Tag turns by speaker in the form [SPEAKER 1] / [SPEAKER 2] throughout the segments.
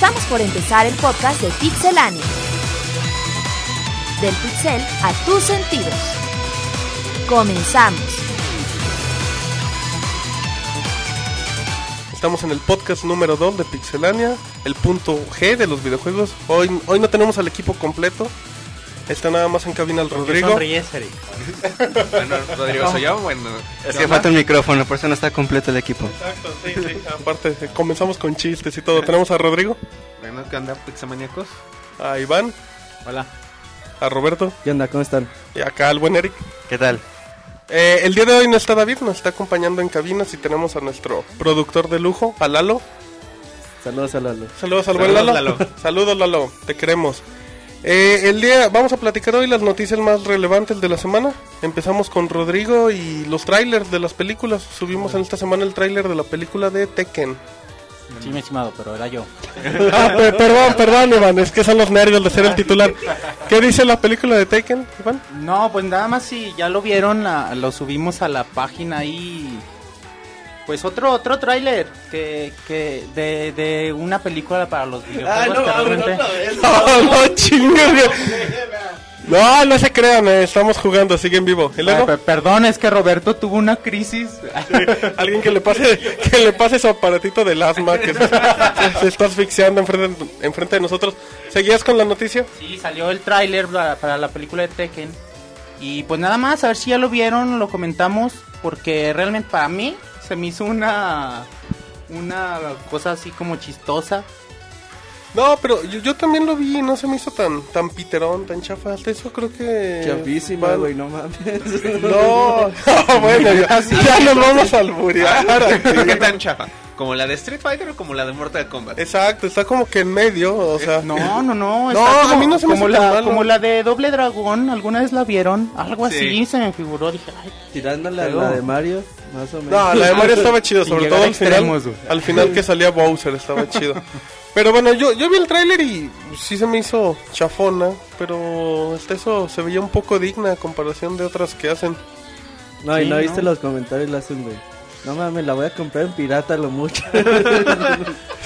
[SPEAKER 1] Estamos por empezar el podcast de Pixelania. Del pixel a tus sentidos. Comenzamos.
[SPEAKER 2] Estamos en el podcast número 2 de Pixelania, el punto G de los videojuegos. Hoy, hoy no tenemos al equipo completo. Está nada más en cabina el Rodrigo.
[SPEAKER 3] Sonríes, Eric.
[SPEAKER 4] Bueno, Rodrigo, soy yo. Bueno,
[SPEAKER 3] Es que falta un micrófono, por eso no está completo el equipo.
[SPEAKER 2] Exacto, sí, sí. Aparte, comenzamos con chistes y todo. Tenemos a Rodrigo,
[SPEAKER 4] bueno, ¿qué onda, pixamaníacos?
[SPEAKER 2] a Iván,
[SPEAKER 4] Hola.
[SPEAKER 2] a Roberto
[SPEAKER 3] ¿Qué onda? ¿Cómo están?
[SPEAKER 2] y acá al buen Eric.
[SPEAKER 3] ¿Qué tal?
[SPEAKER 2] Eh, el día de hoy no está David, nos está acompañando en cabinas y tenemos a nuestro productor de lujo, a Lalo.
[SPEAKER 3] Saludos a Lalo.
[SPEAKER 2] Saludos al buen. Lalo. Saludos Lalo, te queremos. Eh, el día, vamos a platicar hoy las noticias más relevantes de la semana. Empezamos con Rodrigo y los trailers de las películas. Subimos en esta semana el tráiler de la película de Tekken.
[SPEAKER 5] Sí, mi estimado, pero era yo.
[SPEAKER 2] Ah, pe- perdón, perdón, Iván, es que son los nervios de ser el titular. ¿Qué dice la película de Tekken, Iván?
[SPEAKER 5] No, pues nada más si ya lo vieron, la- lo subimos a la página ahí. Pues otro otro tráiler que, que de, de una película para los videojuegos que realmente-
[SPEAKER 2] No, no, chingue. No, no se crean, eh, estamos jugando, siguen vivo.
[SPEAKER 5] Perdón, es que Roberto tuvo una crisis.
[SPEAKER 2] Alguien que le pase que le pase su aparatito del asma que se, se está asfixiando enfrente, enfrente de nosotros. ¿Seguías con la noticia?
[SPEAKER 5] Sí, salió el tráiler para, para la película de Tekken. Y pues nada más, a ver si ya lo vieron, lo comentamos, porque realmente para mí se me hizo una una cosa así como chistosa.
[SPEAKER 2] No, pero yo, yo también lo vi y no se me hizo tan tan piterón, tan chafa. Hasta eso creo que...
[SPEAKER 3] Chapísima,
[SPEAKER 2] Van-
[SPEAKER 3] güey, no mames.
[SPEAKER 2] No, no, bueno, ya, ya nos vamos a alburear.
[SPEAKER 4] ¿Qué tan chafa? ¿Como la de Street Fighter o como la de Mortal Kombat?
[SPEAKER 2] Exacto, está como que en medio, o sea...
[SPEAKER 5] No, no, no.
[SPEAKER 2] No, a mí no se me
[SPEAKER 5] como la,
[SPEAKER 2] malo.
[SPEAKER 5] como la de Doble Dragón. ¿Alguna vez la vieron? Algo así
[SPEAKER 4] Sí.
[SPEAKER 5] se me figuró. Dije, ay, Pero-
[SPEAKER 3] la de Mario, más o menos.
[SPEAKER 2] No, la de Mario estaba chido, sobre todo al final,
[SPEAKER 5] extremos, güey.
[SPEAKER 2] al final que salía Bowser, estaba chido. Pero bueno, yo, yo vi el tráiler y sí se me hizo chafona, pero hasta eso se veía un poco digna a comparación de otras que hacen.
[SPEAKER 3] No, y
[SPEAKER 5] Sí,
[SPEAKER 3] no viste los comentarios, la hacen, güey. No mames, la voy a comprar en pirata lo mucho.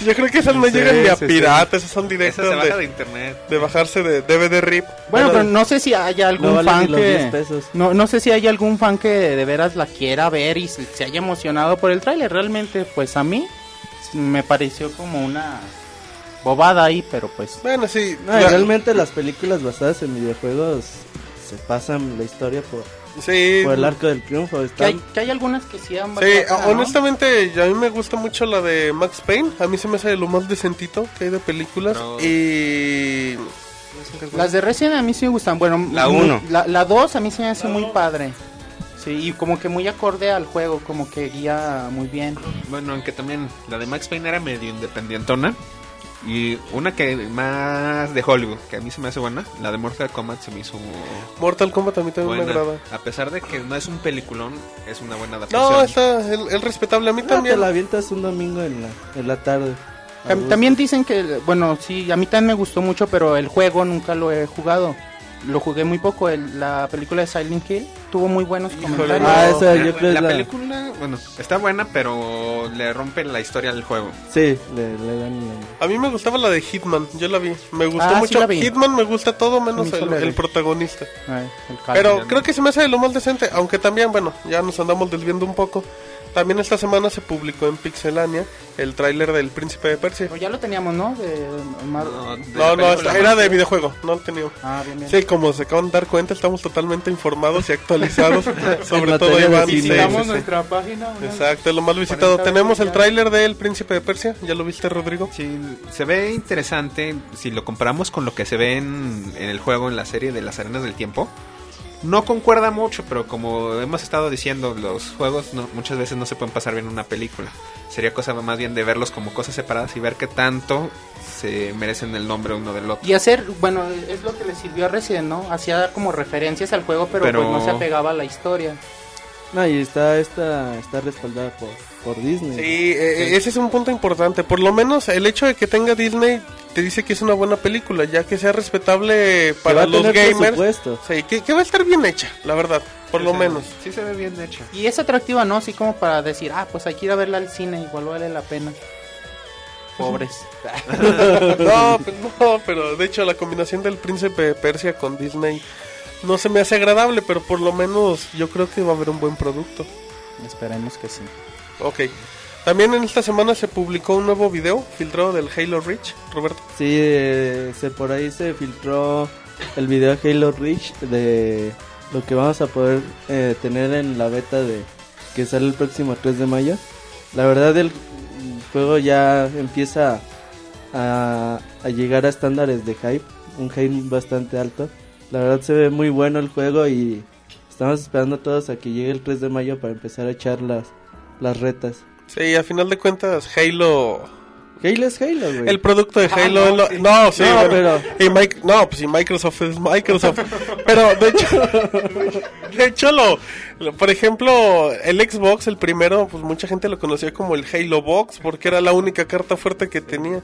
[SPEAKER 2] Yo creo que esas no
[SPEAKER 5] Sí,
[SPEAKER 2] llegan ni a
[SPEAKER 5] sí, sí.
[SPEAKER 2] pirata, esas son
[SPEAKER 4] Esa
[SPEAKER 2] directas
[SPEAKER 4] se baja de
[SPEAKER 2] de,
[SPEAKER 4] internet.
[SPEAKER 2] de bajarse de DVD RIP.
[SPEAKER 5] Bueno, pero no sé si hay algún
[SPEAKER 3] No vale
[SPEAKER 5] fan
[SPEAKER 3] ni los
[SPEAKER 5] que
[SPEAKER 3] 10 pesos.
[SPEAKER 5] no no sé si hay algún fan que de veras la quiera ver y se, se haya emocionado por el tráiler. Realmente, pues a mí me pareció como una bobada ahí, pero pues
[SPEAKER 2] Bueno, sí.
[SPEAKER 3] No, y
[SPEAKER 2] la-
[SPEAKER 3] realmente las películas basadas en videojuegos se pasan la historia por,
[SPEAKER 2] sí,
[SPEAKER 3] por el arco del triunfo.
[SPEAKER 5] que hay, que hay algunas que sí han
[SPEAKER 2] Sí,
[SPEAKER 5] ¿no?
[SPEAKER 2] honestamente, a mí me gusta mucho la de Max Payne. A mí se me hace lo más decentito que hay de películas. Y.
[SPEAKER 5] Las de Resident a mí sí me gustan. Bueno,
[SPEAKER 4] La
[SPEAKER 5] mu-
[SPEAKER 4] uno.
[SPEAKER 5] La, la 2 a mí se me hace muy padre. Sí, y como que muy acorde al juego, como que guía muy bien.
[SPEAKER 4] Bueno, aunque también la de Max Payne era medio independientona. Y una que más de Hollywood, que a mí se me hace buena, la de Mortal Kombat se me hizo
[SPEAKER 2] Mortal Kombat a mí también me
[SPEAKER 4] buena.
[SPEAKER 2] agrada.
[SPEAKER 4] A pesar de que no es un peliculón, es una buena adaptación.
[SPEAKER 2] No, está el, el respetable. A mí
[SPEAKER 3] Ah, te
[SPEAKER 2] también.
[SPEAKER 3] la avientas un domingo en la, en la tarde.
[SPEAKER 5] También dicen que, bueno, sí, a mí también me gustó mucho, pero el juego nunca lo he jugado. Lo jugué muy poco. El- la película de Silent Hill tuvo muy buenos
[SPEAKER 2] Híjole,
[SPEAKER 5] comentarios.
[SPEAKER 3] Ah, esa yo creo
[SPEAKER 4] la
[SPEAKER 3] la...
[SPEAKER 4] película, bueno, está buena, pero le rompe la historia del juego.
[SPEAKER 3] Sí, le, le dan... la-
[SPEAKER 2] A mí me gustaba la de Hitman, yo la vi. Me gustó
[SPEAKER 5] Ah, sí
[SPEAKER 2] mucho.
[SPEAKER 5] vi.
[SPEAKER 2] Hitman me gusta todo menos
[SPEAKER 5] Sí,
[SPEAKER 2] el, el protagonista.
[SPEAKER 5] Ay, el calvo.
[SPEAKER 2] Pero creo que se me hace de lo más decente, aunque también, bueno, ya nos andamos desviando un poco. También esta semana se publicó en Pixelania el tráiler del Príncipe de Persia.
[SPEAKER 5] Pero ya lo teníamos, ¿no? De, Mar-
[SPEAKER 4] No, de
[SPEAKER 2] No, esta- era de videojuego, no lo tenía.
[SPEAKER 5] Ah, bien, bien.
[SPEAKER 2] Sí, como se acaban de dar cuenta, estamos totalmente informados y actualizados, sobre todo Iván. sí,
[SPEAKER 5] Visitamos
[SPEAKER 2] sí, sí.
[SPEAKER 5] nuestra página.
[SPEAKER 2] Exacto, es lo más visitado.
[SPEAKER 5] 40
[SPEAKER 2] Tenemos el tráiler del Príncipe de Persia, ¿ya lo viste, Rodrigo?
[SPEAKER 4] Sí, se ve interesante si lo comparamos con lo que se ve en, en el juego, en la serie de las arenas del tiempo. No concuerda mucho, pero como hemos estado diciendo, los juegos no- muchas veces no se pueden pasar bien en una película. Sería cosa más bien de verlos como cosas separadas y ver qué tanto se merecen el nombre uno del otro.
[SPEAKER 5] Y hacer, bueno, es lo que le sirvió a Resident, ¿no? Hacía como referencias al juego, pero,
[SPEAKER 4] Pero-
[SPEAKER 5] pues no se apegaba a la historia.
[SPEAKER 3] No, y está, está, está respaldada por, por Disney.
[SPEAKER 2] Sí, eh, ese es un punto importante. Por lo menos el hecho de que tenga Disney te dice que es una buena película, ya que sea respetable
[SPEAKER 3] Que va
[SPEAKER 2] para
[SPEAKER 3] a
[SPEAKER 2] los
[SPEAKER 3] tener
[SPEAKER 2] gamers.
[SPEAKER 3] presupuesto.
[SPEAKER 2] Sí, que, que va a estar bien hecha, la verdad, por lo menos.
[SPEAKER 4] Sí se ve bien hecha.
[SPEAKER 5] Y es atractiva, ¿no? Así como para decir, ah, pues hay que ir a verla al cine, igual vale la pena. Pobres.
[SPEAKER 2] No, pues no, pero de hecho la combinación del príncipe de Persia con Disney no se me hace agradable, pero por lo menos yo creo que va a haber un buen producto.
[SPEAKER 5] Esperemos que sí.
[SPEAKER 2] Ok. También en esta semana se publicó un nuevo video filtrado del Halo Reach, Roberto.
[SPEAKER 3] Sí, eh, se, por ahí se filtró el video Halo Reach de lo que vamos a poder eh, tener en la beta de que sale el próximo 3 de mayo. La verdad el juego ya empieza a, llegar a estándares de hype, un hype bastante alto. La verdad se ve muy bueno el juego y estamos esperando todos a que llegue el 3 de mayo para empezar a echar las, las retas.
[SPEAKER 2] Sí, a final de cuentas Halo
[SPEAKER 3] Halo es Halo, güey.
[SPEAKER 2] El producto de Halo. es lo- no, sí,
[SPEAKER 3] No,
[SPEAKER 2] bueno,
[SPEAKER 3] pero-
[SPEAKER 2] y Mic- no, pues si Microsoft es Microsoft. pero de hecho, de hecho lo, lo- por ejemplo, el Xbox, el primero, pues mucha gente lo conocía como el Halo Box porque era la única carta fuerte que tenía.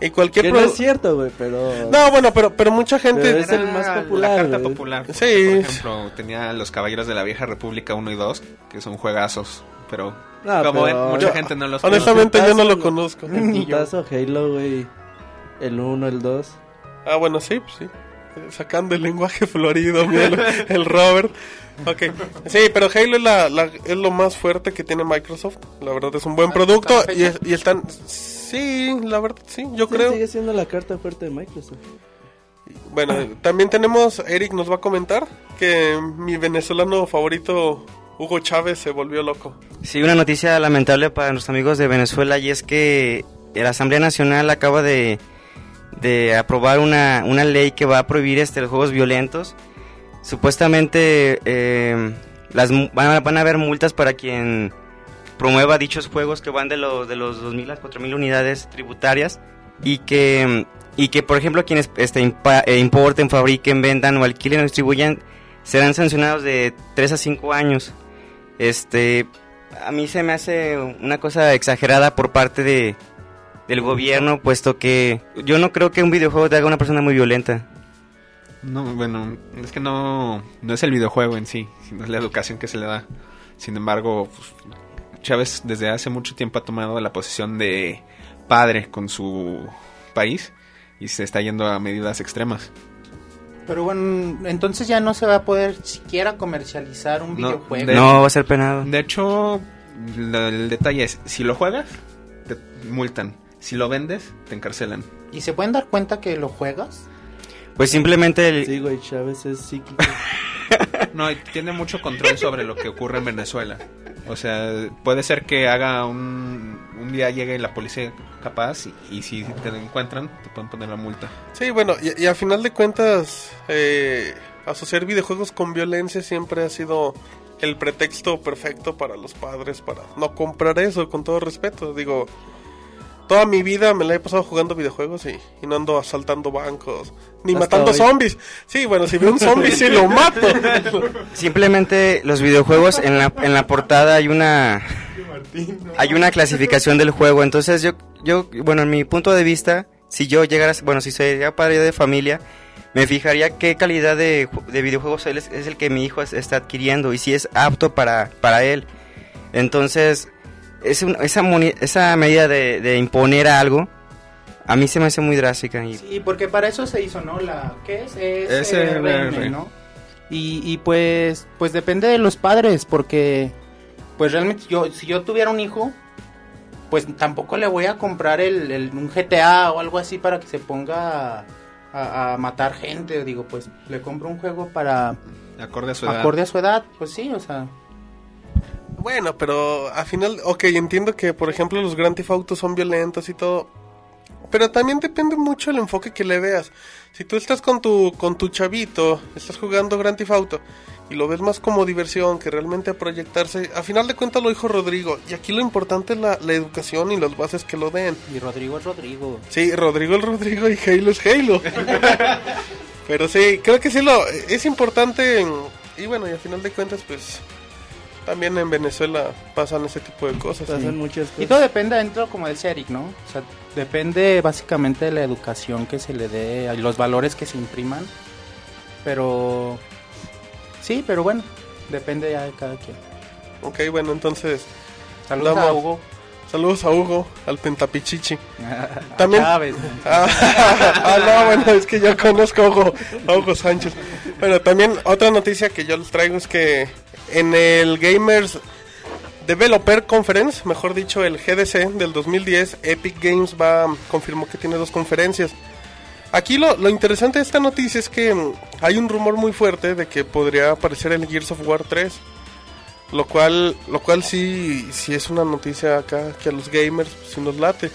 [SPEAKER 2] Y cualquier
[SPEAKER 3] Que no es cierto, güey, pero...
[SPEAKER 2] No, bueno, pero, pero mucha gente.
[SPEAKER 3] Pero es el más popular,
[SPEAKER 4] La carta popular.
[SPEAKER 2] Sí.
[SPEAKER 4] Por ejemplo, tenía los Caballeros de la Vieja República 1 y 2, que son juegazos. Pero
[SPEAKER 3] No,
[SPEAKER 4] como
[SPEAKER 3] pero-
[SPEAKER 4] ven, mucha
[SPEAKER 2] Yo-
[SPEAKER 4] gente no los
[SPEAKER 2] honestamente yo no lo conozco.
[SPEAKER 3] El putazo Halo, güey. El 1, el 2.
[SPEAKER 2] Ah, bueno, sí, pues sí. Sacando el lenguaje florido, mira, el, el Robert. Ok. Sí, pero Halo es, la, la- es lo más fuerte que tiene Microsoft. La verdad es un buen producto. Y, es- y están. Sí, la verdad, sí, yo
[SPEAKER 3] Sí,
[SPEAKER 2] creo.
[SPEAKER 3] sigue siendo la carta fuerte de Microsoft.
[SPEAKER 2] Bueno, también tenemos. Eric nos va a comentar que mi venezolano favorito, Hugo Chávez, se volvió loco.
[SPEAKER 6] Sí, una noticia lamentable para nuestros amigos de Venezuela y es que la Asamblea Nacional acaba de, de aprobar una, una ley que va a prohibir este, los juegos violentos. Supuestamente eh, las, van, a, haber multas para quien promueva dichos juegos que van de los, de los 2.000 a 4.000 unidades tributarias y que, y que por ejemplo, quienes este, eh, importen, fabriquen, vendan o alquilen o distribuyan serán sancionados de 3 a 5 años. Este, a mí se me hace una cosa exagerada por parte de del gobierno, puesto que yo no creo que un videojuego te haga una persona muy violenta.
[SPEAKER 4] No, bueno, es que no, no es el videojuego en sí, sino es la educación que se le da. Sin embargo, pues, Chávez desde hace mucho tiempo ha tomado la posición de padre con su país y se está yendo a medidas extremas.
[SPEAKER 5] Pero bueno, entonces ya no se va a poder siquiera comercializar un
[SPEAKER 4] No,
[SPEAKER 5] videojuego.
[SPEAKER 4] de-
[SPEAKER 6] No va a ser penado.
[SPEAKER 4] De hecho, el detalle es, si lo juegas, te multan. Si lo vendes, te encarcelan.
[SPEAKER 5] ¿Y se pueden dar cuenta que lo juegas?
[SPEAKER 6] Pues simplemente el-
[SPEAKER 3] Sí, güey, Chávez es psíquico.
[SPEAKER 4] No, y tiene mucho control sobre lo que ocurre en Venezuela. O sea, puede ser que haga un... Un día llegue la policía capaz y, y si te encuentran, te pueden poner la multa.
[SPEAKER 2] Sí, bueno, y, y a final de cuentas, eh, asociar videojuegos con violencia siempre ha sido el pretexto perfecto para los padres para no comprar eso, con todo respeto. Digo, toda mi vida me la he pasado jugando videojuegos y, y no ando asaltando bancos, ni
[SPEAKER 3] Hasta
[SPEAKER 2] matando
[SPEAKER 3] hoy.
[SPEAKER 2] zombies. Sí, bueno, si veo un zombie, sí lo mato.
[SPEAKER 6] simplemente los videojuegos en la en la portada hay una hay una clasificación del juego, entonces yo yo bueno, en mi punto de vista, si yo llegara, bueno, si sería padre de familia, me fijaría qué calidad de, de videojuegos es, es el que mi hijo es- está adquiriendo y si es apto para, para él. Entonces, es un- esa, moni- esa medida de, de imponer algo, a mí se me hace muy drástica. Y,
[SPEAKER 5] Sí, porque para eso se hizo, ¿no? La, ¿Qué es?
[SPEAKER 4] SRM,
[SPEAKER 5] SRM, ¿no? Y, y pues, pues depende de los padres, porque pues realmente yo, si yo tuviera un hijo, pues tampoco le voy a comprar el, el- un GTA o algo así para que se ponga a, a matar gente. Digo, pues le compro un juego para
[SPEAKER 4] Acorde a su edad.
[SPEAKER 5] acorde a su edad, pues sí, o sea.
[SPEAKER 2] Bueno, pero al final, ok, entiendo que por ejemplo los Grand Theft Auto son violentos y todo, pero también depende mucho el enfoque que le veas. Si tú estás con tu con tu chavito, estás jugando Grand Theft Auto y lo ves más como diversión que realmente a proyectarse, a final de cuentas lo dijo Rodrigo, y aquí lo importante es la, la educación y las bases que lo den.
[SPEAKER 5] Y Rodrigo es Rodrigo.
[SPEAKER 2] Sí, Rodrigo es Rodrigo y Halo es Halo. Pero sí, creo que sí lo es importante en- y bueno, y a final de cuentas pues también en Venezuela pasan ese tipo de cosas.
[SPEAKER 3] Pasan muchas
[SPEAKER 5] Y
[SPEAKER 3] cosas.
[SPEAKER 5] todo depende dentro, como decía Eric, ¿no? O sea, depende básicamente de la educación que se le dé y los valores que se impriman. Pero sí, pero bueno, depende ya de cada quien.
[SPEAKER 2] Ok, bueno, entonces
[SPEAKER 5] Saludos
[SPEAKER 2] Damos-
[SPEAKER 5] a Hugo.
[SPEAKER 2] Saludos a Hugo, al Pentapichichi. También.
[SPEAKER 5] Chávez.
[SPEAKER 2] Ah, ah, no, bueno, es que yo conozco a Hugo, a Hugo Sánchez. Bueno, también otra noticia que yo les traigo es que en el Gamers Developer Conference, mejor dicho, el GDC del 2010, Epic Games va confirmó que tiene dos conferencias. Aquí lo, lo interesante de esta noticia es que mm, hay un rumor muy fuerte de que podría aparecer el Gears of War 3. Lo cual, lo cual sí, sí es una noticia acá que a los gamers sí nos late.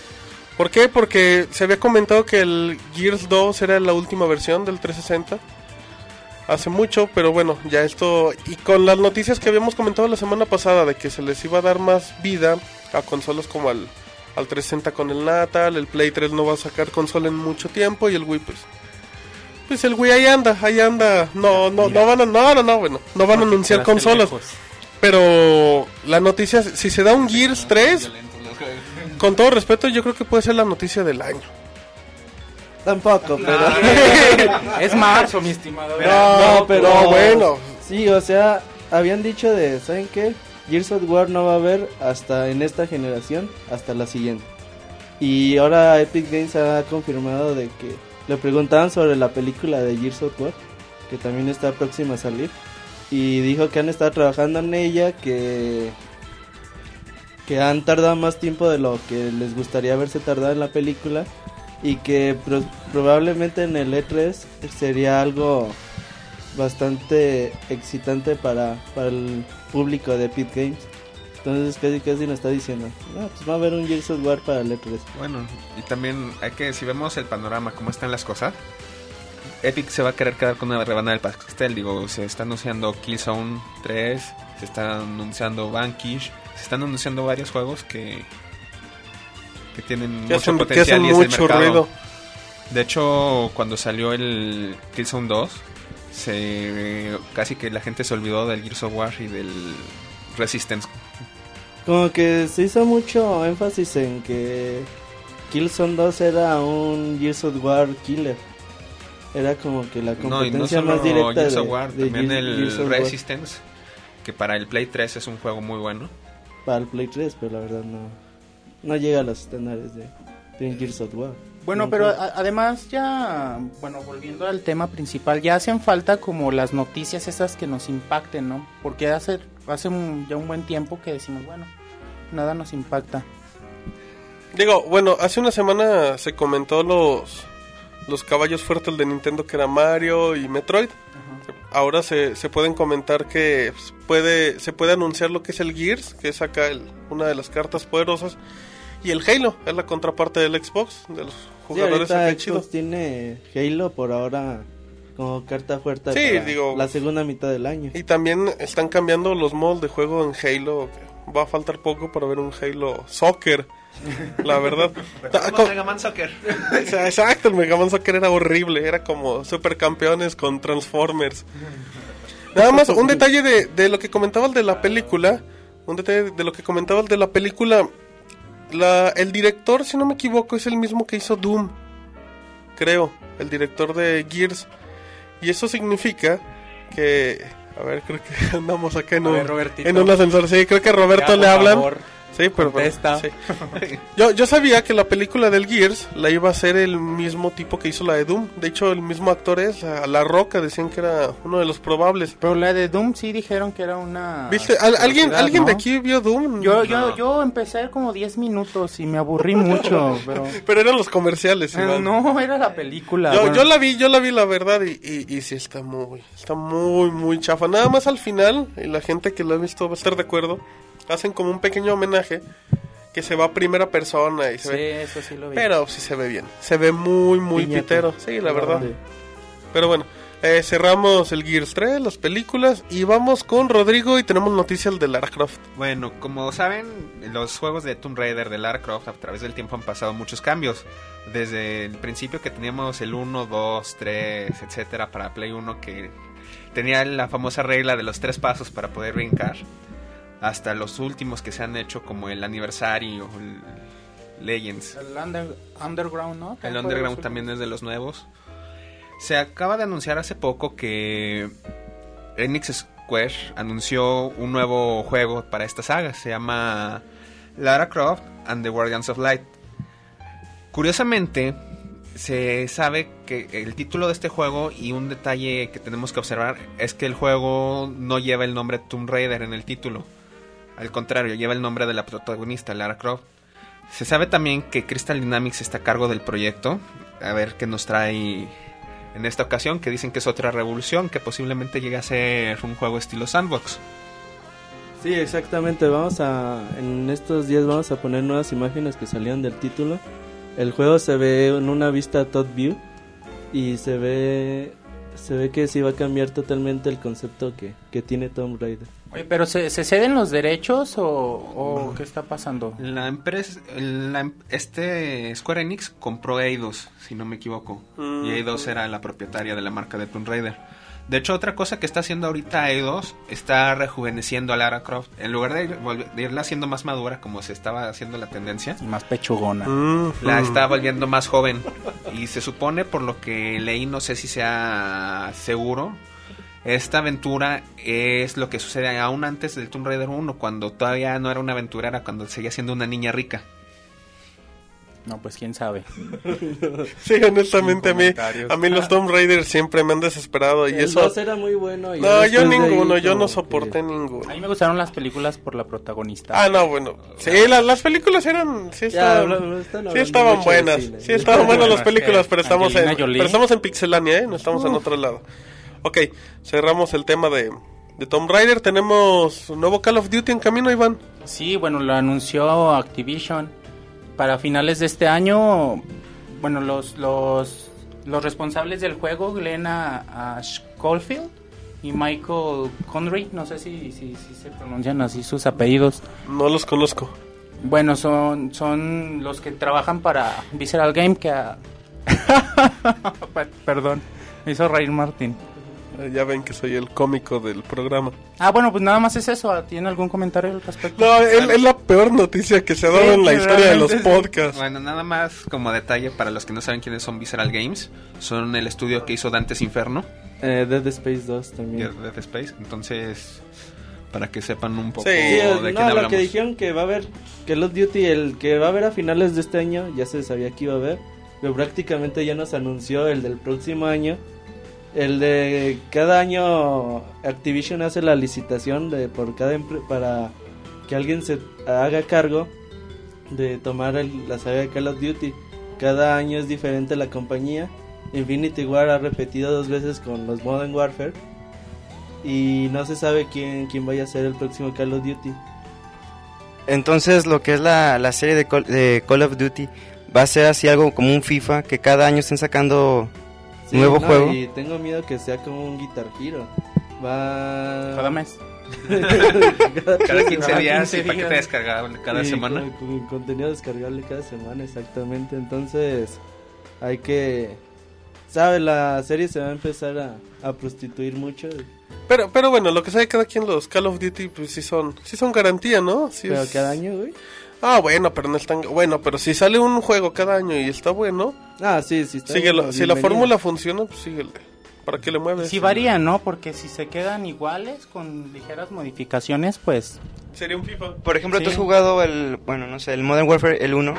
[SPEAKER 2] ¿Por qué? Porque se había comentado que el Gears 2 era la última versión del 360. Hace mucho, pero bueno, ya esto... Y con las noticias que habíamos comentado la semana pasada de que se les iba a dar más vida a consolas como al, al 360 con el Natal, el Play 3 no va a sacar consola en mucho tiempo y el Wii pues... Pues el Wii ahí anda, ahí anda. No, no, no van a... No, no, no, bueno. No van a anunciar consolas. Pero la noticia, si se da un Gears 3, con todo respeto, yo creo que puede ser la noticia del año.
[SPEAKER 3] Tampoco, pero...
[SPEAKER 5] Es marzo, mi estimado.
[SPEAKER 3] No, pero...
[SPEAKER 2] No, bueno.
[SPEAKER 3] Sí, o sea, habían dicho de, ¿saben qué? Gears of War no va a haber hasta en esta generación, hasta la siguiente. Y ahora Epic Games ha confirmado de que le preguntaban sobre la película de Gears of War, que también está próxima a salir. Y dijo que han estado trabajando en ella, que que han tardado más tiempo de lo que les gustaría haberse tardado en la película y que pro- probablemente en el E3 sería algo bastante excitante para, para el público de Pit Games. Entonces casi casi nos está diciendo, no, pues va a haber un Gears of War para el E E3.
[SPEAKER 4] Bueno, y también hay que, si vemos el panorama, cómo están las cosas, Epic se va a querer quedar con una rebanada del pastel. Digo, se está anunciando Killzone 3, se está anunciando Vanquish, se están anunciando varios juegos que, que tienen
[SPEAKER 2] Que
[SPEAKER 4] mucho
[SPEAKER 2] hacen, que
[SPEAKER 4] potencial
[SPEAKER 2] hacen
[SPEAKER 4] y es el
[SPEAKER 2] mucho
[SPEAKER 4] mercado.
[SPEAKER 2] ruido.
[SPEAKER 4] De hecho, cuando salió el Killzone 2, se, casi que la gente se olvidó del Gears of War y del Resistance.
[SPEAKER 3] Como que se hizo mucho énfasis en que Killzone 2 era un Gears of War killer. Era como que la
[SPEAKER 4] No, y no
[SPEAKER 3] competencia
[SPEAKER 4] solo
[SPEAKER 3] más directa
[SPEAKER 4] Gears
[SPEAKER 3] de,
[SPEAKER 4] of War,
[SPEAKER 3] de
[SPEAKER 4] también
[SPEAKER 3] Gears-
[SPEAKER 4] el
[SPEAKER 3] Gears of War
[SPEAKER 4] Resistance, que para el Play 3 es un juego muy bueno.
[SPEAKER 3] para el Play 3, pero la verdad no, no llega a los estándares de, de Gears of War.
[SPEAKER 5] Bueno,
[SPEAKER 3] No
[SPEAKER 5] pero a- además ya, bueno, volviendo al tema principal, ya hacen falta como las noticias esas que nos impacten, ¿no? Porque hace, hace un- ya un buen tiempo que decimos, bueno, nada nos impacta.
[SPEAKER 2] Digo, bueno, hace una semana se comentó los los caballos fuertes de Nintendo que era Mario y Metroid. Ahora se, se pueden comentar que pues, puede se puede anunciar lo que es el Gears, que es acá el- una de las cartas poderosas, y el Halo, es la contraparte del Xbox, de los
[SPEAKER 3] Sí,
[SPEAKER 2] jugadores acá
[SPEAKER 3] Xbox
[SPEAKER 2] chidos.
[SPEAKER 3] tiene Halo por ahora como carta fuerte
[SPEAKER 2] Sí,
[SPEAKER 3] para
[SPEAKER 2] digo-
[SPEAKER 3] la segunda mitad del año.
[SPEAKER 2] Y también están cambiando los modos de juego en Halo. que Va a faltar poco para ver un Halo Soccer, la verdad. Ta- co-
[SPEAKER 4] Mega Man Soccer.
[SPEAKER 2] Exacto, el Mega Man Soccer era horrible, era como supercampeones con Transformers. Nada más, un detalle de, de lo que comentabas de la película, un detalle de lo que comentabas de la película, la, el director, si no me equivoco, es el mismo que hizo Doom, creo, el director de Gears. Y eso significa que, a ver, creo que andamos acá en un, en un ascensor, sí, creo que a Roberto
[SPEAKER 5] Ya,
[SPEAKER 2] le hablan.
[SPEAKER 5] favor.
[SPEAKER 2] Sí, pero, pero- sí. Yo, yo sabía que la película del Gears la iba a hacer el mismo tipo que hizo la de Doom. De hecho, el mismo actor es a La Roca, decían que era uno de los probables.
[SPEAKER 5] Pero la de Doom sí dijeron que era una...
[SPEAKER 2] ¿Viste? ¿Al- ¿Alguien, ¿alguien de
[SPEAKER 5] ¿no?
[SPEAKER 2] aquí vio Doom?
[SPEAKER 5] Yo,
[SPEAKER 4] No.
[SPEAKER 5] yo, yo empecé como 10 minutos y me aburrí mucho, pero...
[SPEAKER 2] Pero eran los comerciales,
[SPEAKER 5] Eh, no, era la película.
[SPEAKER 2] Yo,
[SPEAKER 5] bueno.
[SPEAKER 2] yo la vi, yo la vi la verdad y, y, y sí está muy, está muy, muy chafa. Nada más al final, y la gente que lo ha visto va a estar de acuerdo, hacen como un pequeño homenaje que se va a primera persona y se
[SPEAKER 5] Sí,
[SPEAKER 2] ve...
[SPEAKER 5] eso sí lo vi.
[SPEAKER 2] Pero sí se ve bien, se ve muy, muy
[SPEAKER 3] Piñata.
[SPEAKER 2] pitero, sí, la verdad. Pero bueno, eh, cerramos el Gears 3, las películas, y vamos con Rodrigo y tenemos noticias de Lara Croft.
[SPEAKER 4] Bueno, como saben, los juegos de Tomb Raider de Lara Croft a través del tiempo han pasado muchos cambios. Desde el principio que teníamos el 1, 2, 3, etcétera, para Play 1 que tenía la famosa regla de los tres pasos para poder brincar, hasta los últimos que se han hecho como el aniversario, el Legends.
[SPEAKER 5] El under- Underground, ¿no?
[SPEAKER 4] El Underground también es de los nuevos. Se acaba de anunciar hace poco que Enix Square anunció un nuevo juego para esta saga. Se llama Lara Croft and the Guardians of Light. Curiosamente, se sabe que el título de este juego y un detalle que tenemos que observar es que el juego no lleva el nombre Tomb Raider en el título. Al contrario, lleva el nombre de la protagonista, Lara Croft. Se sabe también que Crystal Dynamics está a cargo del proyecto. A ver qué nos trae en esta ocasión, que dicen que es otra revolución, que posiblemente llegue a ser un juego estilo sandbox.
[SPEAKER 3] Sí, exactamente. Vamos a. En estos días vamos a poner nuevas imágenes que salieron del título. El juego se ve en una vista top view. Y se ve. Se ve que sí va a cambiar totalmente el concepto que, que tiene Tomb Raider.
[SPEAKER 5] Oye, pero ¿se, se ceden los derechos o, o qué está pasando?
[SPEAKER 4] La empresa, la em- este Square Enix compró Eidos, si no me equivoco.
[SPEAKER 2] Mm.
[SPEAKER 4] Y Eidos era la propietaria de la marca de Tomb Raider. De hecho, otra cosa que está haciendo ahorita Eidos está rejuveneciendo a Lara Croft. En lugar de, ir- volver- de irla haciendo más madura, como se estaba haciendo la tendencia,
[SPEAKER 5] Y más pechugona.
[SPEAKER 2] Mm,
[SPEAKER 4] la
[SPEAKER 2] mm.
[SPEAKER 4] está volviendo más joven. Y se supone, por lo que leí, no sé si sea seguro, esta aventura es lo que sucede aún antes del Tomb Raider 1, cuando todavía no era una aventurera, cuando seguía siendo una niña rica.
[SPEAKER 5] No, pues quién sabe.
[SPEAKER 2] Sí, honestamente a mí, a mí los Tomb Raiders siempre me han desesperado y
[SPEAKER 3] el
[SPEAKER 2] eso...
[SPEAKER 3] 2 era muy bueno. y
[SPEAKER 2] No, yo ninguno, yo no
[SPEAKER 3] que-
[SPEAKER 2] soporté ninguno.
[SPEAKER 5] A mí me gustaron las películas por la protagonista.
[SPEAKER 2] Ah, no, bueno. Sí, la- las películas eran... Sí
[SPEAKER 3] Ya,
[SPEAKER 2] estaban, sí buenas. Sí estaban buenas las películas, pero estamos en, pero estamos en Pixelania, ¿eh? No estamos en otro lado. Ok, cerramos el tema de, de Tomb Raider. Tenemos nuevo Call of Duty en camino, Iván.
[SPEAKER 5] Sí, bueno, lo anunció Activision. Para finales de este año, bueno, los, los, los responsables del juego, Glenna a Schofield y Michael Connery, no sé si, si, si se pronuncian así sus apellidos.
[SPEAKER 2] No los conozco.
[SPEAKER 5] Bueno, son, son los que trabajan para Visceral Game que... a- Perdón, me hizo reír Martín.
[SPEAKER 2] Eh, Ya ven que soy el cómico del programa.
[SPEAKER 5] Ah, bueno, pues nada más es eso. ¿Tiene algún comentario al respecto?
[SPEAKER 2] No, es, es la peor noticia que se ha dado
[SPEAKER 5] Sí,
[SPEAKER 2] en la historia de los podcasts.
[SPEAKER 4] Bueno, nada más como detalle para los que no saben quiénes son Visceral Games, son el estudio que hizo Dantes Inferno
[SPEAKER 3] Eh, Dead Space 2
[SPEAKER 4] y
[SPEAKER 3] también.
[SPEAKER 4] Dead Space, entonces para que sepan un poco
[SPEAKER 2] Sí,
[SPEAKER 4] de
[SPEAKER 3] no,
[SPEAKER 4] quién
[SPEAKER 3] lo
[SPEAKER 4] hablamos.
[SPEAKER 3] que dijeron que va a haber, que Call of Duty, el que va a haber a finales de este año, ya se sabía que iba a haber, pero prácticamente ya nos anunció el del próximo año. El de cada año Activision hace la licitación de por cada para que alguien se haga cargo de tomar el- la saga de Call of Duty. Cada año es diferente la compañía. Infinity War ha repetido dos veces con los Modern Warfare. Y no se sabe quién, quién vaya a ser el próximo Call of Duty.
[SPEAKER 6] Entonces, lo que es la, la serie de Call, de Call of Duty va a ser así algo como un FIFA, que cada año estén sacando
[SPEAKER 3] Sí,
[SPEAKER 6] nuevo
[SPEAKER 3] no,
[SPEAKER 6] juego.
[SPEAKER 3] Y tengo miedo que sea como un Guitar Hero. Va.
[SPEAKER 5] Cada mes.
[SPEAKER 4] Cada 15
[SPEAKER 5] Cada
[SPEAKER 4] días
[SPEAKER 5] 15
[SPEAKER 4] y paquete
[SPEAKER 5] días.
[SPEAKER 4] descargable cada
[SPEAKER 3] Sí,
[SPEAKER 4] semana.
[SPEAKER 3] Con, con contenido descargable cada semana, exactamente. Entonces, hay que. ¿Sabe? La serie se va a empezar a, a prostituir mucho.
[SPEAKER 2] Pero, pero bueno, lo que sabe cada quien, los Call of Duty, pues sí son, sí son garantía, ¿no? Sí
[SPEAKER 3] Pero
[SPEAKER 2] es-
[SPEAKER 3] cada año, güey.
[SPEAKER 2] Ah, bueno, pero no es tan... Bueno, pero si sale un juego cada año y está bueno,
[SPEAKER 3] Ah, sí, sí. Está
[SPEAKER 2] síguelo. Si la fórmula funciona, pues síguele. ¿Para qué le mueves?
[SPEAKER 5] Sí varía, ¿no? Porque si se quedan iguales con ligeras modificaciones, pues
[SPEAKER 2] Sería un FIFA.
[SPEAKER 6] Por ejemplo, tú
[SPEAKER 5] Sí.
[SPEAKER 6] has jugado el, bueno, no sé, el Modern Warfare, el 1.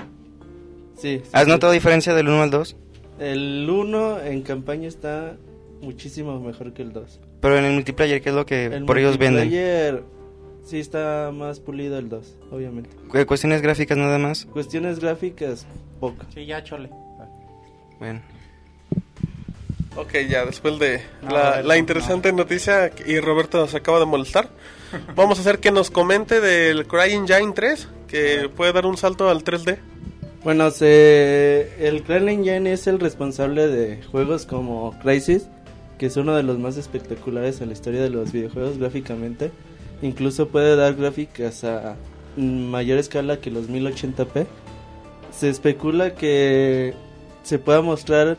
[SPEAKER 3] Sí, sí,
[SPEAKER 6] ¿Has
[SPEAKER 3] sí.
[SPEAKER 6] notado diferencia del 1 al 2?
[SPEAKER 3] El 1 en campaña está muchísimo mejor que el 2.
[SPEAKER 6] Pero en el multiplayer, ¿qué es lo que
[SPEAKER 3] El
[SPEAKER 6] por ellos venden?
[SPEAKER 3] Sí está más pulido el 2, obviamente.
[SPEAKER 6] Cu- Cuestiones gráficas nada más.
[SPEAKER 3] Cuestiones gráficas, poco.
[SPEAKER 5] sí, ya chole.
[SPEAKER 6] Bueno.
[SPEAKER 2] Ok, ya, después de
[SPEAKER 5] No,
[SPEAKER 2] la, interesante noticia y Roberto nos acaba de molestar, vamos a hacer que nos comente del CryEngine 3, que puede dar un salto al 3D.
[SPEAKER 3] Bueno, se, el CryEngine es el responsable de juegos como Crysis, que es uno de los más espectaculares en la historia de los videojuegos gráficamente. Incluso puede dar gráficas a mayor escala que los 1080p. Se especula que se pueda mostrar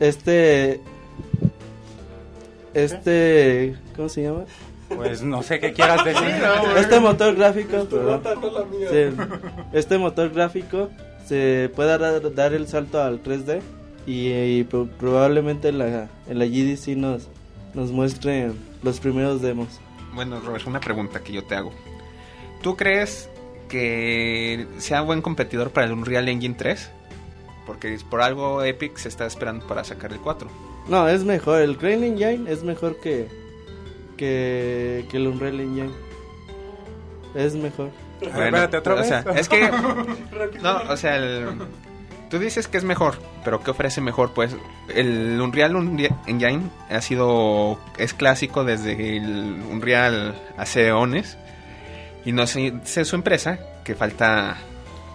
[SPEAKER 3] este este ¿cómo se llama?
[SPEAKER 5] Pues no sé qué quieras decir. ¿no?
[SPEAKER 3] Este motor gráfico. Sí, este motor gráfico se puede dar, dar el salto al 3D y, y pro- probablemente en la, en la GDC nos, nos muestren los primeros demos.
[SPEAKER 4] Bueno, Robert, una pregunta que yo te hago. ¿Tú crees que sea buen competidor para el Unreal Engine 3. Porque por algo Epic se está esperando para sacar el 4.
[SPEAKER 3] No, es mejor. El Crane Engine es mejor que, que, que el Unreal Engine. Es mejor.
[SPEAKER 4] Bueno,
[SPEAKER 5] espérate, ¿otra
[SPEAKER 4] o
[SPEAKER 5] vez?
[SPEAKER 4] sea, es que... no, o sea, el- tú dices que es mejor, pero ¿qué ofrece mejor? Pues el Unreal Unre- Engine ha sido... es clásico desde el Unreal hace eones. Y no sé, sé su empresa que falta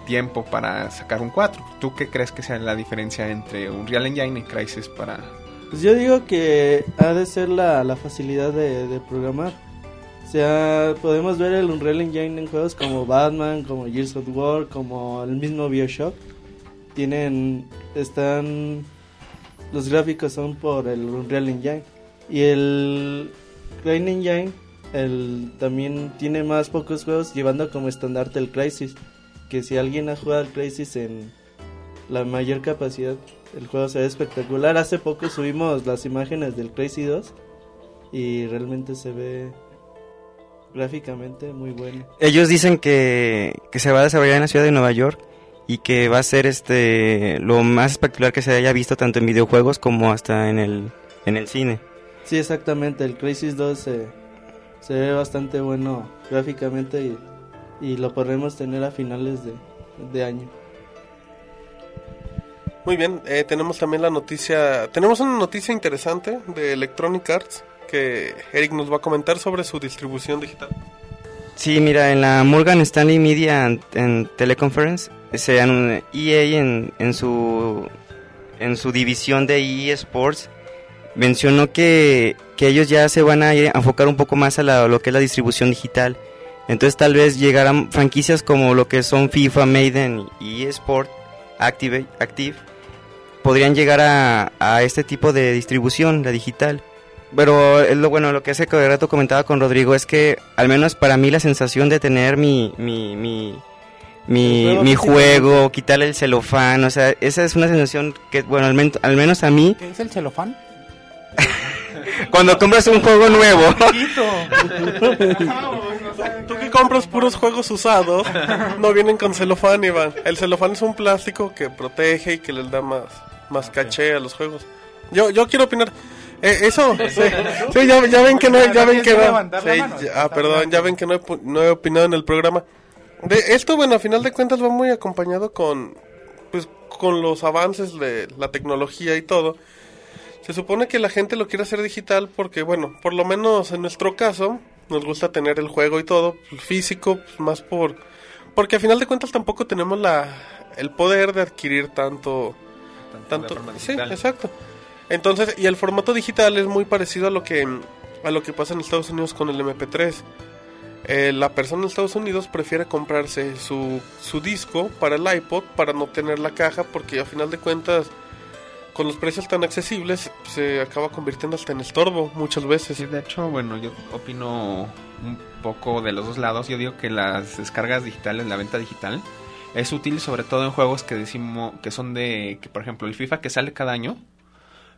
[SPEAKER 4] tiempo para sacar un 4. ¿Tú qué crees que sea la diferencia entre Unreal Engine y Crysis para...
[SPEAKER 3] Pues yo digo que ha de ser la, la facilidad de, de programar. O sea, podemos ver el Unreal Engine en juegos como Batman, como Gears of War, como el mismo Bioshock. Tienen, están, los gráficos son por el Unreal Engine. Y el Crane Engine, el, también tiene más pocos juegos llevando como estandarte el Crisis. Que si alguien ha jugado el Crisis en la mayor capacidad, el juego se ve espectacular. Hace poco subimos las imágenes del Crazy 2 y realmente se ve gráficamente muy bueno.
[SPEAKER 6] Ellos dicen que, que se va a desarrollar en la ciudad de Nueva York y que va a ser este lo más espectacular que se haya visto tanto en videojuegos como hasta en el, en el cine.
[SPEAKER 3] Sí, exactamente, el Crazy 2 se, se ve bastante bueno gráficamente y, y lo podremos tener a finales de, de año.
[SPEAKER 2] Muy bien, eh, tenemos también la noticia, tenemos una noticia interesante de Electronic Arts que Eric nos va a comentar sobre su distribución digital.
[SPEAKER 6] Sí, mira, en la Morgan Stanley Media en, en Teleconference, se anun- EA en, en su en su división de EA Sports mencionó que, que ellos ya se van a enfocar un poco más a lo que es la distribución digital. Entonces tal vez llegarán franquicias como lo que son FIFA, Maiden y eSport, Active, Active, podrían llegar a, a este tipo de distribución, la digital. Pero es lo bueno, lo que hace que rato comentaba con Rodrigo es que al menos para mí la sensación de tener mi mi mi,
[SPEAKER 3] juego
[SPEAKER 6] mi juego, quitarle el celofán, o sea, esa es una sensación que bueno, al, men- al menos a mí
[SPEAKER 5] ¿Qué es el celofán?
[SPEAKER 6] cuando compras un juego nuevo,
[SPEAKER 2] Tú que compras puros juegos usados, no vienen con celofán, Iván. El celofán es un plástico que protege y que les da más, más caché a los juegos. Yo, yo quiero opinar. Eh, eso, sí, sí, ya, ya ven que no, ya ven que no. Sí, ya- ah, perdón, ya ven que no he, no he opinado en el programa. De esto, bueno, a final de cuentas va muy acompañado con, pues, con los avances de la tecnología y todo. Se supone que la gente lo quiere hacer digital porque, bueno, por lo menos en nuestro caso, nos gusta tener el juego y todo, pues, físico, pues, más por... Porque a final de cuentas tampoco tenemos la el poder de adquirir tanto...
[SPEAKER 4] tanto,
[SPEAKER 2] tanto sí, exacto. Entonces, y el formato digital es muy parecido a lo que a lo que pasa en Estados Unidos con el MP3. Eh, la persona en Estados Unidos prefiere comprarse su, su disco para el iPod para no tener la caja porque a final de cuentas con los precios tan accesibles se acaba convirtiendo hasta en estorbo muchas veces.
[SPEAKER 4] Sí, de hecho, bueno, yo opino un poco de los dos lados. Yo digo que las descargas digitales, la venta digital, es útil sobre todo en juegos que decimos que son de, que por ejemplo el FIFA que sale cada año,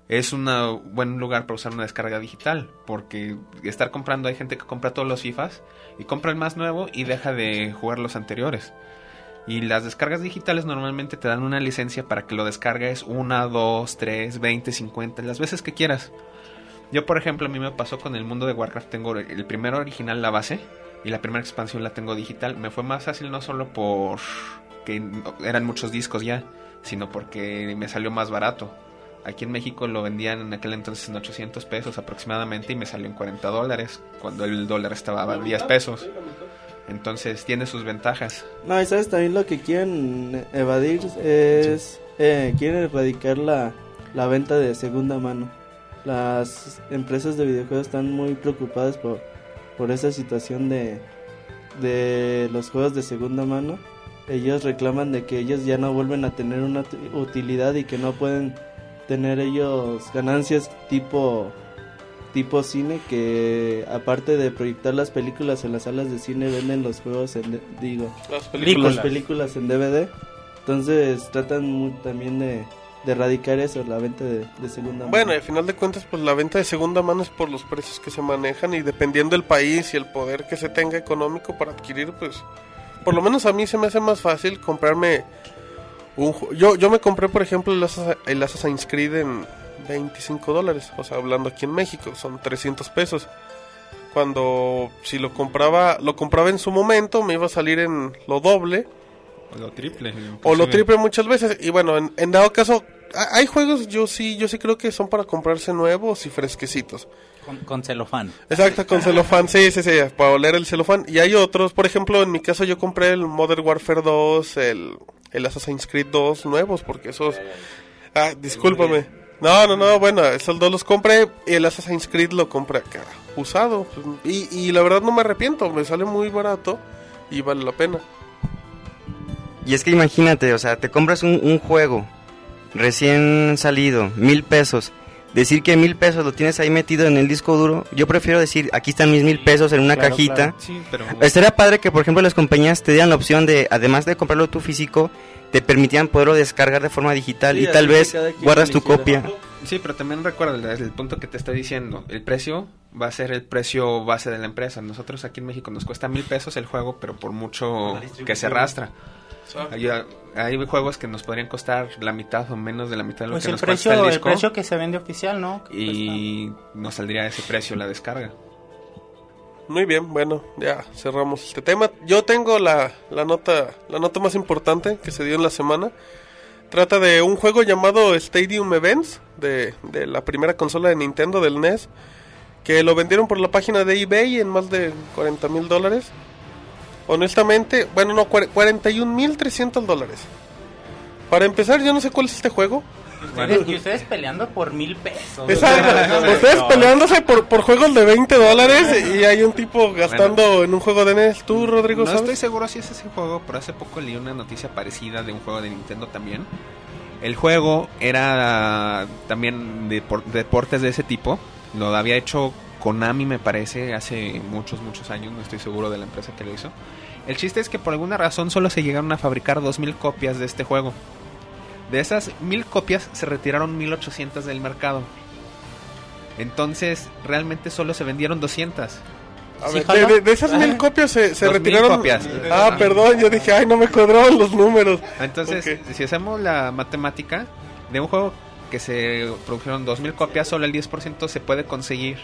[SPEAKER 4] es un buen lugar para usar una descarga digital, porque estar comprando, hay gente que compra todos los FIFAs y compra el más nuevo y deja de jugar los anteriores. Y las descargas digitales normalmente te dan una licencia para que lo descargues una, dos, tres, veinte, cincuenta, las veces que quieras. Yo, por ejemplo, a mí me pasó con el mundo de Warcraft. Tengo el primero original, la base, y la primera expansión la tengo digital. Me fue más fácil no solo por que eran muchos discos ya, sino porque me salió más barato. Aquí en México lo vendían en aquel entonces en 800 pesos aproximadamente y me salió en 40 dólares cuando el dólar estaba a 10 pesos. Entonces tiene sus ventajas.
[SPEAKER 3] No, y sabes también lo que quieren evadir es... eh, quieren erradicar la, la venta de segunda mano. Las empresas de videojuegos están muy preocupadas por, por esa situación de, de los juegos de segunda mano. Ellos reclaman de que ellos ya no vuelven a tener una ut- utilidad y que no pueden tener ellos ganancias tipo tipo cine que aparte de proyectar las películas en las salas de cine venden los juegos en de- digo
[SPEAKER 2] Las
[SPEAKER 5] Películas.
[SPEAKER 3] las películas en DVD entonces tratan también de, de erradicar eso la venta de, de segunda mano
[SPEAKER 2] Bueno, al final de cuentas, pues la venta de segunda mano es por los precios que se manejan y dependiendo del país y el poder que se tenga económico para adquirir, pues por lo menos a mí se me hace más fácil comprarme un yo yo me compré por ejemplo el, el Assassin's Creed en 25 dólares o sea hablando aquí en México son 300 pesos. Cuando si lo compraba lo compraba en su momento me iba a salir en lo doble.
[SPEAKER 4] O lo triple.
[SPEAKER 2] o lo triple muchas veces y bueno en, en dado caso ha- hay juegos yo sí yo sí creo que son para comprarse nuevos y fresquecitos
[SPEAKER 5] Con, con celofán.
[SPEAKER 2] Exacto, con celofán, sí, sí, sí, para oler el celofán. Y hay otros, por ejemplo, en mi caso yo compré el Modern Warfare 2, el, el Assassin's Creed 2 nuevos, porque esos... Ah, discúlpame. No, no, no, bueno, esos dos los compré y el Assassin's Creed lo compré acá, usado. Y, y la verdad no me arrepiento, me sale muy barato y vale la pena.
[SPEAKER 6] Y es que imagínate, o sea, te compras un, un juego recién salido, mil pesos. Decir que mil pesos lo tienes ahí metido en el disco duro, yo prefiero decir, aquí están mis mil pesos en una
[SPEAKER 3] Claro,
[SPEAKER 6] cajita.
[SPEAKER 3] claro.
[SPEAKER 4] Sí, pero...
[SPEAKER 6] Estaría padre que, por ejemplo, las compañías te dieran la opción de, además de comprarlo tú físico, te permitían poderlo descargar de forma digital
[SPEAKER 3] Sí,
[SPEAKER 6] y tal vez guardas tu copia.
[SPEAKER 4] Sí, pero también recuerda el, el punto que te estoy diciendo. El precio va a ser el precio base de la empresa. Nosotros aquí en México nos cuesta mil pesos el juego, pero por mucho que se arrastra. Hay, hay juegos que nos podrían costar la mitad o menos de la mitad de lo
[SPEAKER 5] Pues
[SPEAKER 4] que
[SPEAKER 5] el
[SPEAKER 4] nos
[SPEAKER 5] precio,
[SPEAKER 4] cuesta el
[SPEAKER 5] el
[SPEAKER 4] disco.
[SPEAKER 5] precio que se vende oficial, ¿no?
[SPEAKER 4] Y nos saldría ese precio la descarga.
[SPEAKER 2] Muy bien, bueno, ya cerramos este tema. Yo tengo la, la nota la nota más importante que se dio en la semana. Trata de un juego llamado Stadium Events de, de la primera consola de Nintendo del NES que lo vendieron por la página de eBay en más de 40 mil dólares. Honestamente, bueno, no, 41 mil 300 dólares. Para empezar, yo no sé cuál es este juego.
[SPEAKER 5] Ustedes, y ustedes peleando por mil pesos.
[SPEAKER 2] Exacto. Ustedes peleándose por, por juegos de 20 dólares y hay un tipo gastando en un juego de NES. ¿Tú, Rodrigo,
[SPEAKER 4] No
[SPEAKER 2] sabes?
[SPEAKER 4] estoy seguro si es ese juego, pero hace poco leí una noticia parecida de un juego de Nintendo también. El juego era también de por- deportes de ese tipo. Lo había hecho Konami, me parece, hace muchos, muchos años. No estoy seguro de la empresa que lo hizo. El chiste es que por alguna razón solo se llegaron a fabricar 2.000 copias de este juego. De esas 1.000 copias se retiraron 1.800 del mercado. Entonces, realmente solo se vendieron 200.
[SPEAKER 2] A
[SPEAKER 5] Sí,
[SPEAKER 2] ver,
[SPEAKER 5] jala.
[SPEAKER 2] de, de- de esas mil copias se, se
[SPEAKER 4] Dos mil
[SPEAKER 2] retiraron.
[SPEAKER 4] copias.
[SPEAKER 2] Ah, perdón, yo dije, ay, no me cuadraban los números.
[SPEAKER 4] Entonces, si hacemos la matemática de un juego que se produjeron 2.000 copias, solo el 10% se puede conseguir.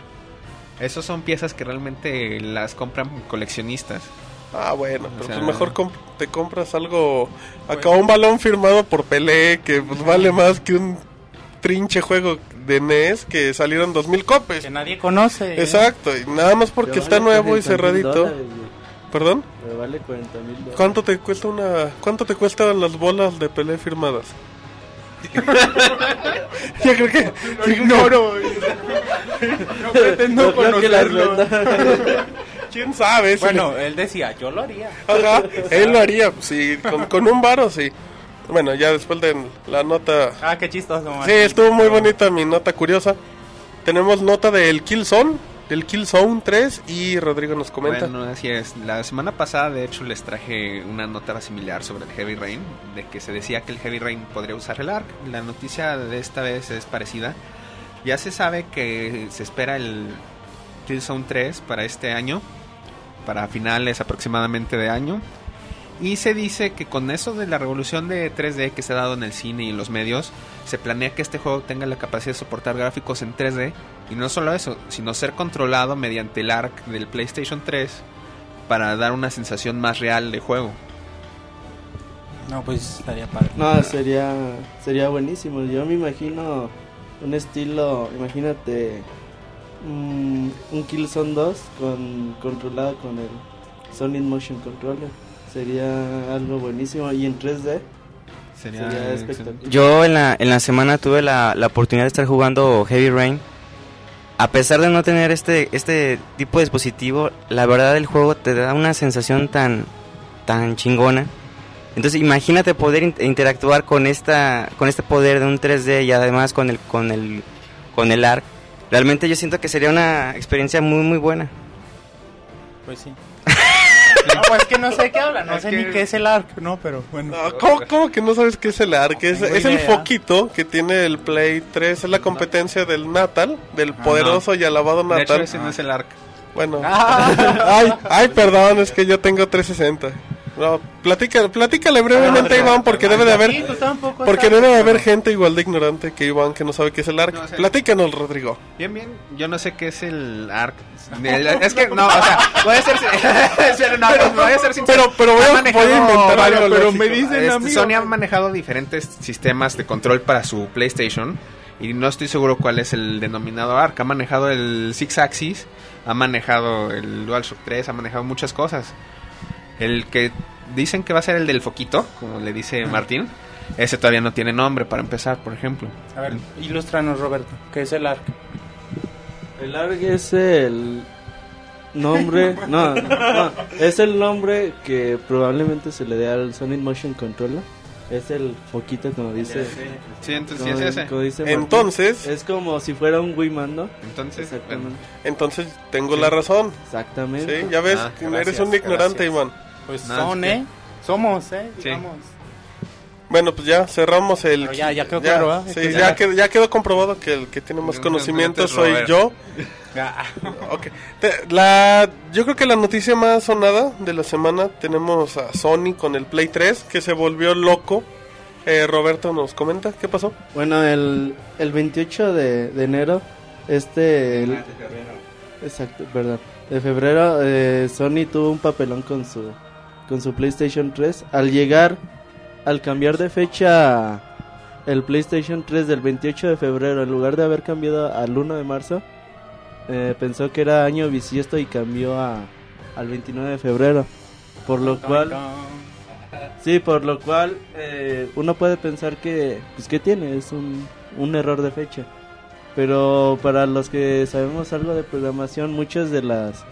[SPEAKER 4] Esos son piezas que realmente las compran coleccionistas.
[SPEAKER 2] Ah, bueno, pero
[SPEAKER 4] sea-
[SPEAKER 2] pues mejor comp- te compras algo. Acá un balón firmado por Pelé que pues vale más que un trinche juego de NES que salieron dos mil copias.
[SPEAKER 5] Que nadie conoce. ¿eh?
[SPEAKER 2] Exacto, y nada más porque está
[SPEAKER 3] vale
[SPEAKER 2] nuevo y
[SPEAKER 3] 40,000
[SPEAKER 2] cerradito.
[SPEAKER 3] dólares.
[SPEAKER 2] ¿Perdón?
[SPEAKER 3] Me vale 40 mil dólares.
[SPEAKER 2] ¿Cuánto te cuesta una cuánto te cuestan las bolas de Pelé firmadas? Yo creo que lo ignoro.
[SPEAKER 5] No pretendo conocerlo.
[SPEAKER 2] ¿Quién sabe? Si
[SPEAKER 5] Bueno, él decía, yo lo haría.
[SPEAKER 2] Ajá, él lo haría, sí, con, con un varo, sí. Bueno, ya después de la nota...
[SPEAKER 5] Ah, qué chistoso.
[SPEAKER 2] Sí, estuvo muy bonita mi nota curiosa. Tenemos nota del Killzone, del Killzone 3 y Rodrigo nos comenta.
[SPEAKER 4] Bueno, así es. La semana pasada, de hecho, les traje una nota similar sobre el Heavy Rain, de que se decía que el Heavy Rain podría usar el ARC. La noticia de esta vez es parecida. Ya se sabe que se espera el Killzone 3 para este año, para finales aproximadamente de año. Y se dice que con eso de la revolución de 3D que se ha dado en el cine y en los medios, se planea que este juego tenga la capacidad de soportar gráficos en 3D. Y no solo eso, sino ser controlado mediante el ARC del PlayStation 3 para dar una sensación más real de juego.
[SPEAKER 5] No, pues estaría padre.
[SPEAKER 3] No, sería, sería buenísimo. Yo me imagino un estilo, imagínate mm, un Killzone 2 con, controlado con el Sonic Motion Controller. Sería algo buenísimo y en 3D
[SPEAKER 4] Sería,
[SPEAKER 3] sería espectacular.
[SPEAKER 6] Yo en la, en la semana tuve la, la oportunidad de estar jugando Heavy Rain. A pesar de no tener este, este tipo de dispositivo, la verdad el juego te da una sensación tan, tan chingona. Entonces imagínate poder in- interactuar con esta, con este poder de un 3D y además con el, con el, con el ARC. Realmente yo siento que sería una experiencia muy muy buena.
[SPEAKER 5] Pues sí. No, pues que no sé qué habla. No
[SPEAKER 4] Es
[SPEAKER 5] sé
[SPEAKER 4] que-
[SPEAKER 5] ni qué es el ARC, ¿no? Pero bueno.
[SPEAKER 2] No, ¿cómo, cómo que no sabes qué es el ARC? Es, el foquito que tiene el Play 3, es la competencia del Natal, del poderoso y alabado
[SPEAKER 4] De hecho,
[SPEAKER 2] Natal.
[SPEAKER 4] ese no es el ARC.
[SPEAKER 2] Bueno,
[SPEAKER 5] Ah.
[SPEAKER 2] ay, ay, perdón, es que yo tengo 360. No, platica, platícale brevemente,
[SPEAKER 4] Ah,
[SPEAKER 2] Iván, porque debe de haber... Porque debe de haber gente igual de ignorante que Iván que no sabe qué es el ARC.
[SPEAKER 4] No sé.
[SPEAKER 2] Platícanos, Rodrigo.
[SPEAKER 4] Bien, bien. Yo no sé qué es el ARC. Es que, no, o sea, voy a ser, Espera, no, pues, voy a ser sincero.
[SPEAKER 2] Pero- pero voy a- voy inventar algo
[SPEAKER 4] pero me dicen,
[SPEAKER 2] Este,
[SPEAKER 4] a mí, Sony ha manejado diferentes sistemas de control para su PlayStation y no estoy seguro cuál es el denominado ARC. Ha manejado el Six Axis, ha manejado el DualShock 3, ha manejado muchas cosas. El que dicen que va a ser el del foquito, como le dice Martín, ese todavía no tiene nombre para empezar, por ejemplo.
[SPEAKER 5] A ver, ilústranos, Roberto. ¿Qué es el ARC?
[SPEAKER 3] El ARG es el nombre, no, no, es el nombre que probablemente se le dé al Sonic Motion Controller. Es el foquito como dice.
[SPEAKER 4] Sí, entonces sí
[SPEAKER 3] como-
[SPEAKER 4] es ese.
[SPEAKER 3] como dice Martín.
[SPEAKER 2] Entonces,
[SPEAKER 3] es como si fuera un Wii mando.
[SPEAKER 4] Entonces,
[SPEAKER 3] Exactamente.
[SPEAKER 2] entonces tengo la razón.
[SPEAKER 3] Exactamente.
[SPEAKER 2] Sí, ya ves,
[SPEAKER 4] Ah,
[SPEAKER 2] eres un ignorante,
[SPEAKER 4] gracias.
[SPEAKER 2] Iván.
[SPEAKER 5] Pues
[SPEAKER 4] Nada,
[SPEAKER 5] son, ¿eh? Somos, ¿eh?
[SPEAKER 4] Sí.
[SPEAKER 5] Digamos.
[SPEAKER 2] Bueno, pues ya cerramos el.
[SPEAKER 5] Pero ya- ya quedó claro, ¿verdad?
[SPEAKER 2] Sí,
[SPEAKER 5] Entonces
[SPEAKER 2] ya,
[SPEAKER 5] ya-
[SPEAKER 2] quedó, ya quedó comprobado que el que tiene más
[SPEAKER 4] Entonces,
[SPEAKER 2] conocimientos soy yo.
[SPEAKER 5] Ah,
[SPEAKER 2] Ok. Te- La, yo creo que la noticia más sonada de la semana tenemos a Sony con el Play 3 que se volvió loco. Eh, Roberto nos comenta, ¿qué pasó?
[SPEAKER 3] Bueno, el, el 28 de, de enero, este... el- exacto, perdón. De febrero, eh, Sony tuvo un papelón con su, con su PlayStation 3. Al llegar, al cambiar de fecha el PlayStation 3 del 28 de febrero, en lugar de haber cambiado al 1 de marzo, eh, pensó que era año bisiesto y cambió a, al 29 de febrero. Por lo cual... Sí, por lo cual eh, uno puede pensar que, pues, ¿qué tiene? Es un, un error de fecha. Pero para los que sabemos algo de programación, muchos de las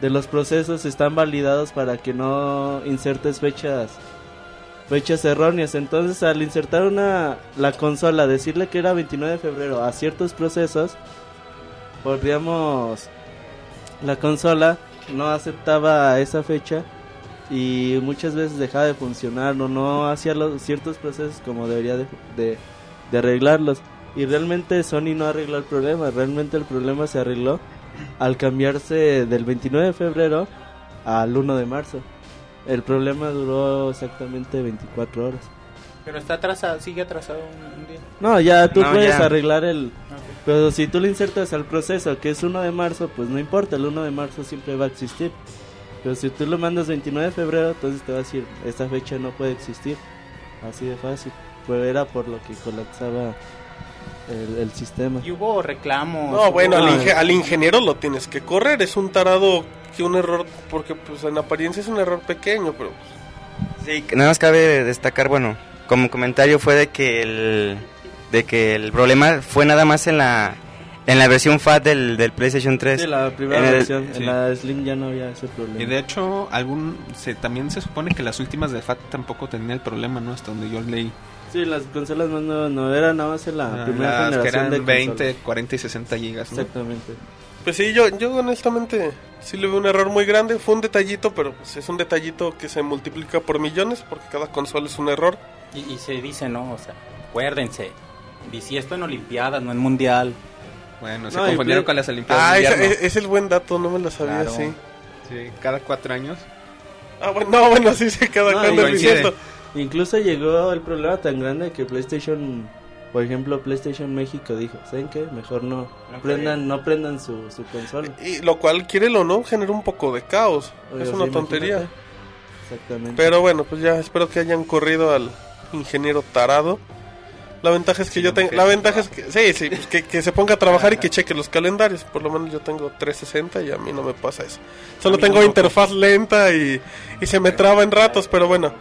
[SPEAKER 3] de los procesos están validados para que no insertes fechas fechas erróneas. Entonces, al insertar una la consola, decirle que era 29 de febrero a ciertos procesos, podríamos la consola no aceptaba esa fecha y muchas veces dejaba de funcionar o no hacía los ciertos procesos como debería de, de- de arreglarlos y realmente Sony no arregló el problema realmente el problema se arregló al cambiarse del 29 de febrero al 1 de marzo el problema duró exactamente 24 horas
[SPEAKER 5] Pero está atrasado, sigue atrasado un, un día.
[SPEAKER 3] no ya tú
[SPEAKER 6] No,
[SPEAKER 3] puedes
[SPEAKER 6] ya.
[SPEAKER 3] arreglar el pero si tú lo insertas al proceso que es 1 de marzo pues no importa el 1 de marzo siempre va a existir pero si tú lo mandas 29 de febrero, entonces te va a decir, esta fecha no puede existir. Así de fácil. Pero era por lo que colapsaba el, el sistema.
[SPEAKER 5] Y hubo reclamos.
[SPEAKER 2] No, bueno,
[SPEAKER 3] no,
[SPEAKER 2] al, inge-
[SPEAKER 3] no.
[SPEAKER 2] al ingeniero lo tienes que correr. Es un tarado que un error, porque pues en apariencia es un error pequeño, pero
[SPEAKER 6] Sí, nada más cabe destacar, bueno, como comentario fue de que el de que el problema fue nada más en la en la versión FAT del, del PlayStation 3.
[SPEAKER 3] Sí, la primera
[SPEAKER 6] En el-
[SPEAKER 3] versión,
[SPEAKER 4] sí.
[SPEAKER 3] en la Slim ya no había ese problema.
[SPEAKER 4] Y de hecho, algún se, también se supone que las últimas de FAT tampoco tenían el problema, ¿no? Hasta donde yo leí.
[SPEAKER 3] Sí, las consolas más nuevas no eran nada más en la
[SPEAKER 4] Ah,
[SPEAKER 3] primera
[SPEAKER 4] las que
[SPEAKER 3] generación
[SPEAKER 4] eran
[SPEAKER 3] de
[SPEAKER 4] 20,
[SPEAKER 3] consolas.
[SPEAKER 4] 40 y 60 gigas, ¿no?
[SPEAKER 3] Exactamente.
[SPEAKER 2] pues sí, yo, yo honestamente sí le veo un error muy grande. Fue un detallito, pero pues es un detallito que se multiplica por millones, porque cada consola es un error.
[SPEAKER 5] Y, y se dice, ¿no? O sea, acuérdense. Bisiesto en Olimpiadas, no en Mundial.
[SPEAKER 4] Bueno, se
[SPEAKER 3] No,
[SPEAKER 4] confundieron
[SPEAKER 3] Play-
[SPEAKER 4] con las Olimpiadas
[SPEAKER 2] Ah, es, es el buen dato, no me lo sabía
[SPEAKER 5] Claro.
[SPEAKER 4] Sí, cada cuatro años.
[SPEAKER 2] Ah, bueno, no, bueno, sí se queda
[SPEAKER 3] No,
[SPEAKER 2] cuando
[SPEAKER 3] Incluso llegó el problema tan grande que PlayStation, por ejemplo, PlayStation México dijo, ¿saben qué? Mejor no prendan, no prendan su, su consola.
[SPEAKER 2] Y lo cual, quiere o no, genera un poco de caos.
[SPEAKER 3] Oye,
[SPEAKER 2] es
[SPEAKER 3] sí,
[SPEAKER 2] una tontería.
[SPEAKER 3] imagínate. Exactamente.
[SPEAKER 2] Pero bueno, pues ya espero que hayan corrido al ingeniero tarado. La ventaja es que
[SPEAKER 4] Sí,
[SPEAKER 2] yo tengo, la ventaja es que, sí, sí, pues que, que se ponga a trabajar y que cheque los calendarios. Por lo menos yo tengo 360 y a mí no me pasa eso. Solo tengo interfaz lenta y, y se me traba en ratos, pero bueno.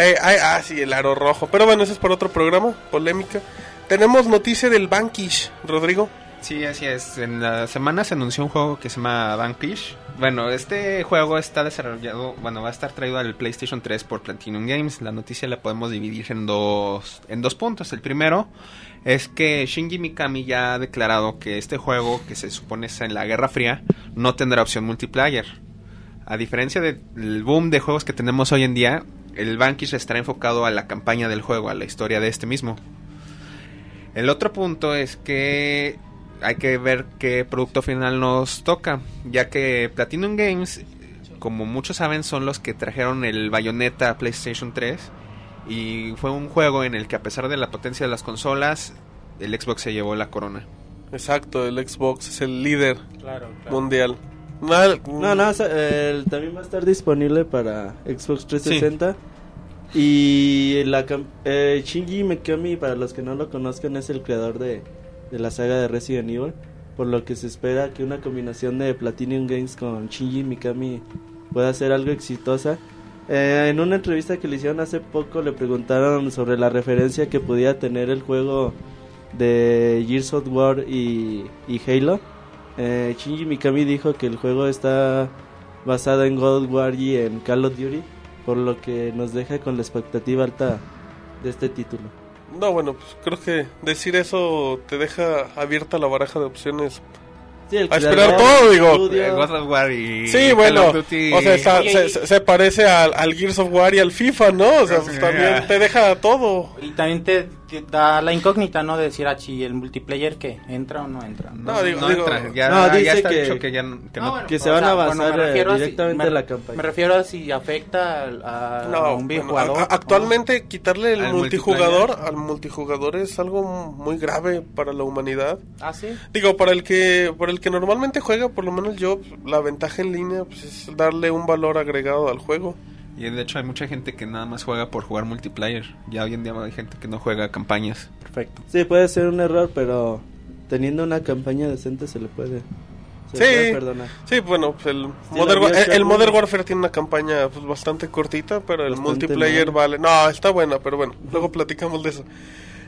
[SPEAKER 2] Eh, ay, ah, sí, el aro rojo. Pero bueno, eso es para otro programa, polémica. Tenemos noticia del Bankish, Rodrigo.
[SPEAKER 4] Sí, así es. En la semana se anunció un juego que se llama Vanquish. Bueno, este juego está desarrollado, bueno, va a estar traído al PlayStation 3 por Platinum Games. La noticia la podemos dividir en dos, en dos puntos. El primero es que Shinji Mikami ya ha declarado que este juego, que se supone está en la Guerra Fría, no tendrá opción multiplayer. A diferencia del boom de juegos que tenemos hoy en día, el Vanquish estará enfocado a la campaña del juego, a la historia de este mismo. El otro punto es que hay que ver qué producto final nos toca, ya que Platinum Games como muchos saben, son los que trajeron el Bayonetta a PlayStation 3. Y fue un juego en el que a pesar de la potencia de las consolas, el Xbox se llevó la corona.
[SPEAKER 2] Exacto, el Xbox es el líder
[SPEAKER 5] Claro, claro.
[SPEAKER 2] mundial.
[SPEAKER 3] No, no, el- también va a estar disponible para Xbox 360. Y la eh, Shinji Mikami, para los que no lo conozcan, es el creador de, de la saga de Resident Evil. Por lo que se espera que una combinación de Platinum Games con Shinji Mikami pueda ser algo exitosa. Eh, en una entrevista que le hicieron hace poco le preguntaron sobre la referencia que podía tener el juego de Gears of War y, y Halo. Eh, Shinji Mikami dijo que el juego está basado en God of War y en Call of Duty, por lo que nos deja con la expectativa alta de este título.
[SPEAKER 2] No, bueno, pues creo que decir eso te deja abierta la baraja de opciones.
[SPEAKER 3] Sí, el
[SPEAKER 2] A esperar todo, digo.
[SPEAKER 4] Eh, God of War y
[SPEAKER 2] Sí,
[SPEAKER 4] Call
[SPEAKER 2] bueno,
[SPEAKER 4] of Duty.
[SPEAKER 2] o sea, está- se,
[SPEAKER 5] y-
[SPEAKER 2] se- se parece al, al Gears of War y al FIFA, ¿no? O sea, pues también te deja todo.
[SPEAKER 5] Y también te da la incógnita, ¿no? De decir, ah, si el multiplayer que entra o no entra.
[SPEAKER 4] No,
[SPEAKER 2] No, digo-
[SPEAKER 4] no
[SPEAKER 2] digo-
[SPEAKER 4] entra, ya,
[SPEAKER 3] No,
[SPEAKER 4] ya
[SPEAKER 3] dice
[SPEAKER 4] está
[SPEAKER 3] que-
[SPEAKER 4] dicho que ya que no.
[SPEAKER 5] No, bueno,
[SPEAKER 3] que se van
[SPEAKER 5] sea,
[SPEAKER 3] a basar,
[SPEAKER 5] me refiero
[SPEAKER 3] eh,
[SPEAKER 5] a si-
[SPEAKER 3] directamente
[SPEAKER 5] me-
[SPEAKER 3] a la campaña.
[SPEAKER 5] Me refiero a si afecta al- a,
[SPEAKER 2] No,
[SPEAKER 5] a un
[SPEAKER 2] actualmente quitarle el
[SPEAKER 4] Al
[SPEAKER 2] multijugador al multijugador es algo muy grave para la humanidad.
[SPEAKER 5] Ah, sí.
[SPEAKER 2] Digo, para el que para el que normalmente juega, por lo menos yo, la ventaja en línea pues, es darle un valor agregado al juego.
[SPEAKER 4] Y de hecho hay mucha gente que nada más juega por jugar multiplayer. Ya hoy en día hay gente que no juega campañas.
[SPEAKER 5] Perfecto.
[SPEAKER 3] Sí, puede ser un error, pero teniendo una campaña decente se le puede,
[SPEAKER 2] Sí. Sí, bueno, pues el, Modern, el. Modern Warfare tiene una campaña pues, bastante cortita, pero el
[SPEAKER 3] Bastante
[SPEAKER 2] multiplayer
[SPEAKER 3] mal.
[SPEAKER 2] vale. No, está buena, pero bueno, luego platicamos de eso.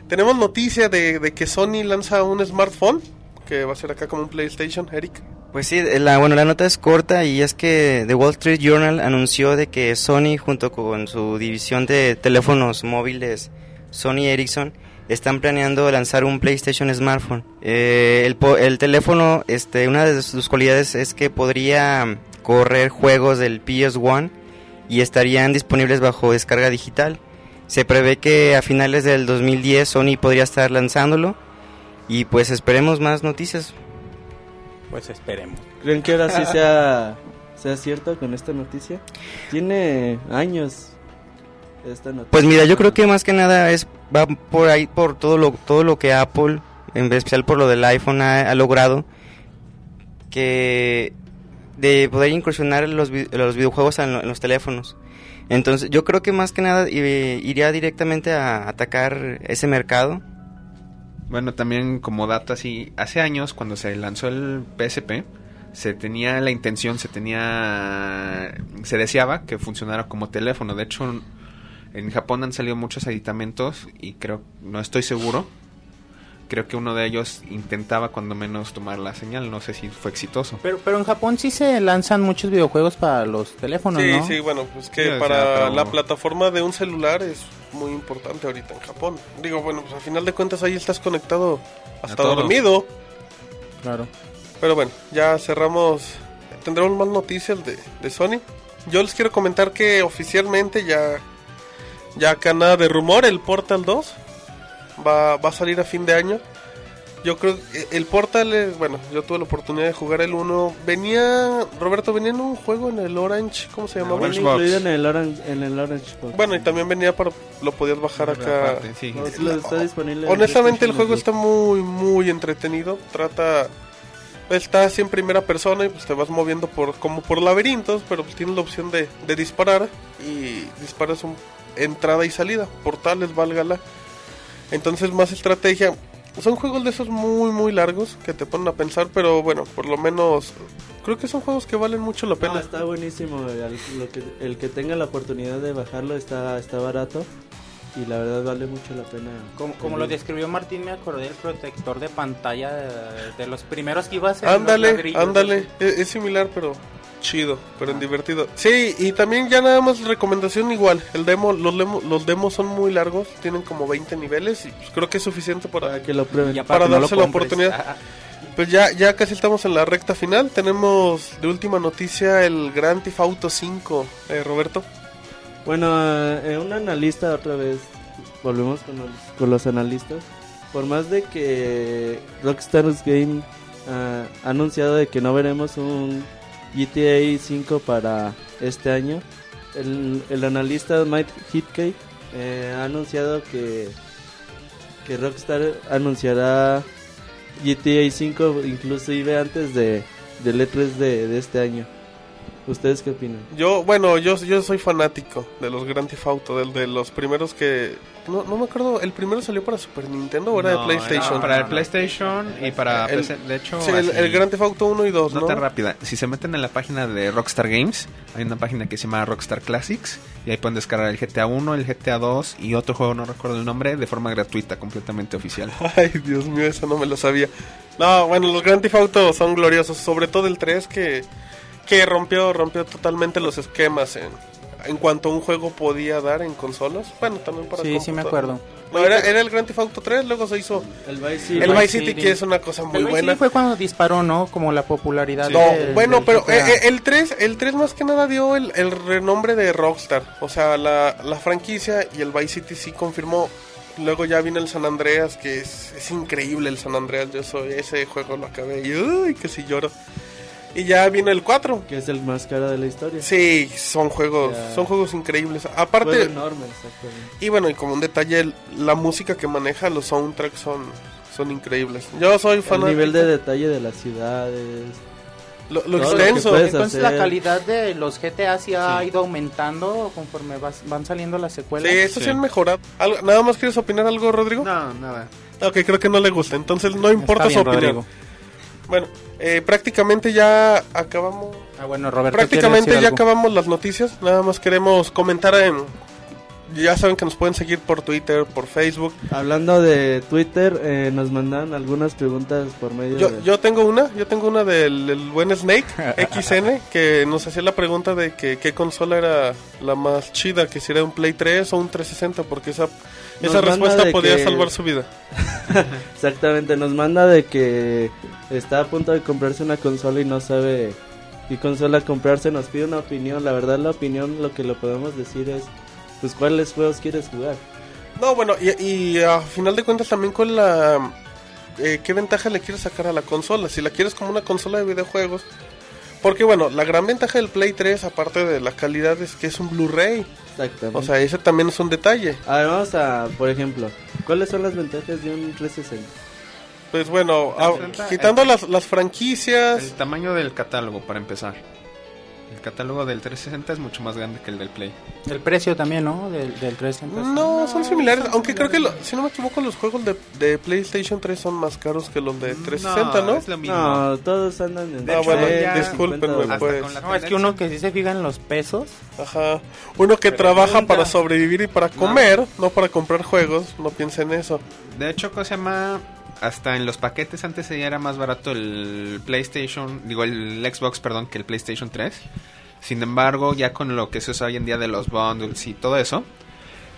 [SPEAKER 2] Tenemos noticia de, de que Sony lanza un smartphone, que va a ser acá como un PlayStation, Eric.
[SPEAKER 6] Pues sí, la, bueno, la nota es corta y es que The Wall Street Journal anunció de que Sony junto con su división de teléfonos móviles Sony Ericsson están planeando lanzar un PlayStation smartphone. Eh, el teléfono, este, una de sus cualidades es que podría correr juegos del PS1 y estarían disponibles bajo descarga digital. Se prevé que a finales del 2010 Sony podría estar lanzándolo y pues esperemos más noticias.
[SPEAKER 5] Pues esperemos.
[SPEAKER 3] ¿Creen que ahora sí sea, sea cierto con esta noticia? Tiene años esta noticia.
[SPEAKER 6] Pues mira, yo creo que más que nada es va por ahí por todo lo todo lo que Apple, en especial por lo del iPhone ha, ha logrado que de poder incursionar los, los videojuegos en, en los teléfonos. Entonces, yo creo que más que nada i- iría directamente a atacar ese mercado.
[SPEAKER 4] Bueno, también como dato así, hace años cuando se lanzó el PSP, se tenía la intención, se tenía, se deseaba que funcionara como teléfono. De hecho, en Japón han salido muchos aditamentos y creo, no estoy seguro, creo que uno de ellos intentaba cuando menos tomar la señal, no sé si fue exitoso.
[SPEAKER 5] Pero, pero en Japón sí se lanzan muchos videojuegos para los teléfonos,
[SPEAKER 2] Sí,
[SPEAKER 5] ¿no?
[SPEAKER 2] sí, bueno, pues que
[SPEAKER 4] Sí, o sea,
[SPEAKER 2] para
[SPEAKER 4] pero-
[SPEAKER 2] la plataforma de un celular es muy importante ahorita en Japón. Digo, bueno, pues al final de cuentas ahí estás conectado hasta dormido.
[SPEAKER 5] Claro.
[SPEAKER 2] Pero bueno, ya cerramos. Tendremos más noticias de, de Sony. Yo les quiero comentar que oficialmente ya, ya acá nada de rumor, el Portal 2 va, va a salir a fin de año. Yo creo que el Portal, es, bueno, yo tuve la oportunidad de jugar el 1. Venía, Roberto, venía en un juego en el Orange, ¿cómo se llamaba?
[SPEAKER 4] Orange Box.
[SPEAKER 3] incluido en el Orange, en el Orange Box.
[SPEAKER 2] Bueno, y también venía para, lo podías bajar acá.
[SPEAKER 4] Sí.
[SPEAKER 3] No, sí lo está disponible en
[SPEAKER 2] Honestamente el juego está muy muy entretenido. Trata está así en primera persona y pues te vas moviendo por como por laberintos, pero pues tienes la opción de, de disparar y disparas un entrada y salida, portales, válgala. Entonces más estrategia. Son juegos de esos muy muy largos que te ponen a pensar, pero bueno, por lo menos creo que son juegos que valen mucho la
[SPEAKER 3] No,
[SPEAKER 2] pena.
[SPEAKER 3] está buenísimo. El, lo que, el que tenga la oportunidad de bajarlo está, está barato. Y la verdad vale mucho la pena.
[SPEAKER 5] Como, como lo describió Martín, me acordé del protector de pantalla de, de los primeros que iba a ser.
[SPEAKER 2] Ándale, ándale. Es, es similar, pero chido, pero en divertido. Sí, y también ya nada más recomendación igual. El demo, los, demo, los demos son muy largos, tienen como 20 niveles y pues creo que es suficiente para...
[SPEAKER 3] Para que lo prueben.
[SPEAKER 2] para darse la oportunidad. Pues ya, ya casi estamos en la recta final. Tenemos de última noticia el Grand Theft Auto 5, eh, Roberto.
[SPEAKER 3] Bueno, eh, un analista otra vez, volvemos con los, con los analistas. Por más de que Rockstar Game ah, ha anunciado de que no veremos un GTA 5 para este año. El, el analista Mike Hitcake eh, ha anunciado que, que Rockstar anunciará GTA 5 inclusive antes de, del E3 de, de este año. ¿Ustedes qué opinan?
[SPEAKER 2] Yo, bueno, yo, yo soy fanático de los Grand Theft Auto, del, de los primeros que... No, no me acuerdo, ¿el primero salió para Super Nintendo o era
[SPEAKER 4] No,
[SPEAKER 2] de PlayStation?
[SPEAKER 4] para el PlayStation y para
[SPEAKER 2] El-
[SPEAKER 4] PC. De hecho,
[SPEAKER 2] Sí, el Grand Theft Auto 1 y 2, ¿no?
[SPEAKER 4] Nota rápida. Si se meten en la página de Rockstar Games, hay una página que se llama Rockstar Classics. Y ahí pueden descargar el GTA 1, el GTA 2 y otro juego, no recuerdo el nombre, de forma gratuita, completamente oficial.
[SPEAKER 2] Ay, Dios mío, eso no me lo sabía. No, bueno, los Grand Theft Auto son gloriosos, sobre todo el 3 que, que rompió, rompió totalmente los esquemas en, en cuanto un juego podía dar en consolas. Bueno, también para
[SPEAKER 5] Sí, sí me acuerdo.
[SPEAKER 2] No, era, era el Grand Theft Auto 3, luego se hizo
[SPEAKER 3] El Vice City.
[SPEAKER 2] el
[SPEAKER 5] Vice
[SPEAKER 2] Vice City,
[SPEAKER 5] City.
[SPEAKER 2] que es una cosa muy
[SPEAKER 5] El Vice
[SPEAKER 2] buena.
[SPEAKER 5] City fue cuando disparó, ¿no? Como la popularidad.
[SPEAKER 2] No, bueno,
[SPEAKER 5] del
[SPEAKER 2] pero eh, eh, el 3, el 3 más que nada dio el, el renombre de Rockstar. O sea, la, la franquicia y el Vice City sí confirmó. Luego ya vino el San Andreas, que es, es increíble el San Andreas. Yo soy ese juego lo acabé y uy, que si lloro. Y ya vino el 4.
[SPEAKER 3] Que es el más caro de la historia.
[SPEAKER 2] Sí, son juegos,
[SPEAKER 3] Ya.
[SPEAKER 2] son juegos increíbles.
[SPEAKER 3] Juego
[SPEAKER 2] Aparte,
[SPEAKER 3] enorme, exactamente.
[SPEAKER 2] y bueno, y como un detalle, el- la música que maneja, los soundtracks son, son increíbles. Yo soy
[SPEAKER 3] El
[SPEAKER 2] fanático.
[SPEAKER 3] nivel de detalle de las ciudades.
[SPEAKER 2] lo, lo extenso.
[SPEAKER 5] Entonces
[SPEAKER 3] hacer.
[SPEAKER 5] la calidad de los GTA sí ha
[SPEAKER 3] Sí.
[SPEAKER 5] ido aumentando conforme vas- van saliendo las secuelas.
[SPEAKER 2] Sí, eso sí.
[SPEAKER 4] Sí.
[SPEAKER 2] han mejorado. ¿Algo- ¿Nada más quieres opinar algo, Rodrigo?
[SPEAKER 4] No, nada.
[SPEAKER 2] Ok, creo que no le gusta, entonces no importa
[SPEAKER 5] Está
[SPEAKER 2] su
[SPEAKER 5] bien,
[SPEAKER 2] opinión.
[SPEAKER 5] Rodrigo.
[SPEAKER 2] Bueno, eh, prácticamente ya acabamos.
[SPEAKER 5] Ah, bueno, Roberto.
[SPEAKER 2] prácticamente
[SPEAKER 5] ¿quiere
[SPEAKER 2] ya
[SPEAKER 5] algo?
[SPEAKER 2] acabamos las noticias. Nada más queremos comentar en. Ya saben que nos pueden seguir por Twitter, por Facebook.
[SPEAKER 3] Hablando de Twitter, eh, nos mandan algunas preguntas por medio
[SPEAKER 2] Yo,
[SPEAKER 3] de...
[SPEAKER 2] yo tengo una, yo tengo una del el buen Snake XN que nos hacía la pregunta de que qué consola era la más chida, que si era un Play 3 o un 360, porque esa,
[SPEAKER 3] Nos
[SPEAKER 2] esa respuesta podía
[SPEAKER 3] que-
[SPEAKER 2] salvar su vida.
[SPEAKER 3] Exactamente, nos manda de que está a punto de comprarse una consola y no sabe qué consola comprarse. Nos pide una opinión. La verdad, la opinión, lo que lo podemos decir es: Pues, ¿cuáles juegos quieres jugar?
[SPEAKER 2] No, bueno, y, y a final de cuentas también con la... eh, ¿Qué ventaja le quieres sacar a la consola? Si la quieres como una consola de videojuegos. Porque bueno, la gran ventaja del Play 3, aparte de la calidad, es que es un Blu-ray.
[SPEAKER 3] Exactamente.
[SPEAKER 2] O sea, ese también es un detalle.
[SPEAKER 3] a ver, vamos a, por ejemplo, ¿cuáles son las ventajas de un 360?
[SPEAKER 2] Pues bueno, a- quitando las, las franquicias...
[SPEAKER 4] El tamaño del catálogo, para empezar. Catálogo del 360 es mucho más grande que el del Play.
[SPEAKER 5] El precio también, ¿no? Del, del 360.
[SPEAKER 2] No, son similares, aunque creo que, lo- si no me equivoco, los juegos de, de PlayStation 3 son más caros que los de 360, ¿no?
[SPEAKER 4] Es lo mismo.
[SPEAKER 3] No, todos andan en
[SPEAKER 2] Ah, bueno, discúlpenme,
[SPEAKER 3] 50
[SPEAKER 4] Hasta
[SPEAKER 2] pues.
[SPEAKER 5] No, es que uno que sí se fija en los pesos.
[SPEAKER 2] Ajá. Uno que trabaja para sobrevivir y para comer, no para comprar juegos, no piensa en eso.
[SPEAKER 4] De hecho, ¿cómo se llama? Hasta en los paquetes antes era más barato el PlayStation, digo el Xbox, perdón, que el PlayStation 3. Sin embargo, ya con lo que se usa hoy en día de los bundles y todo eso,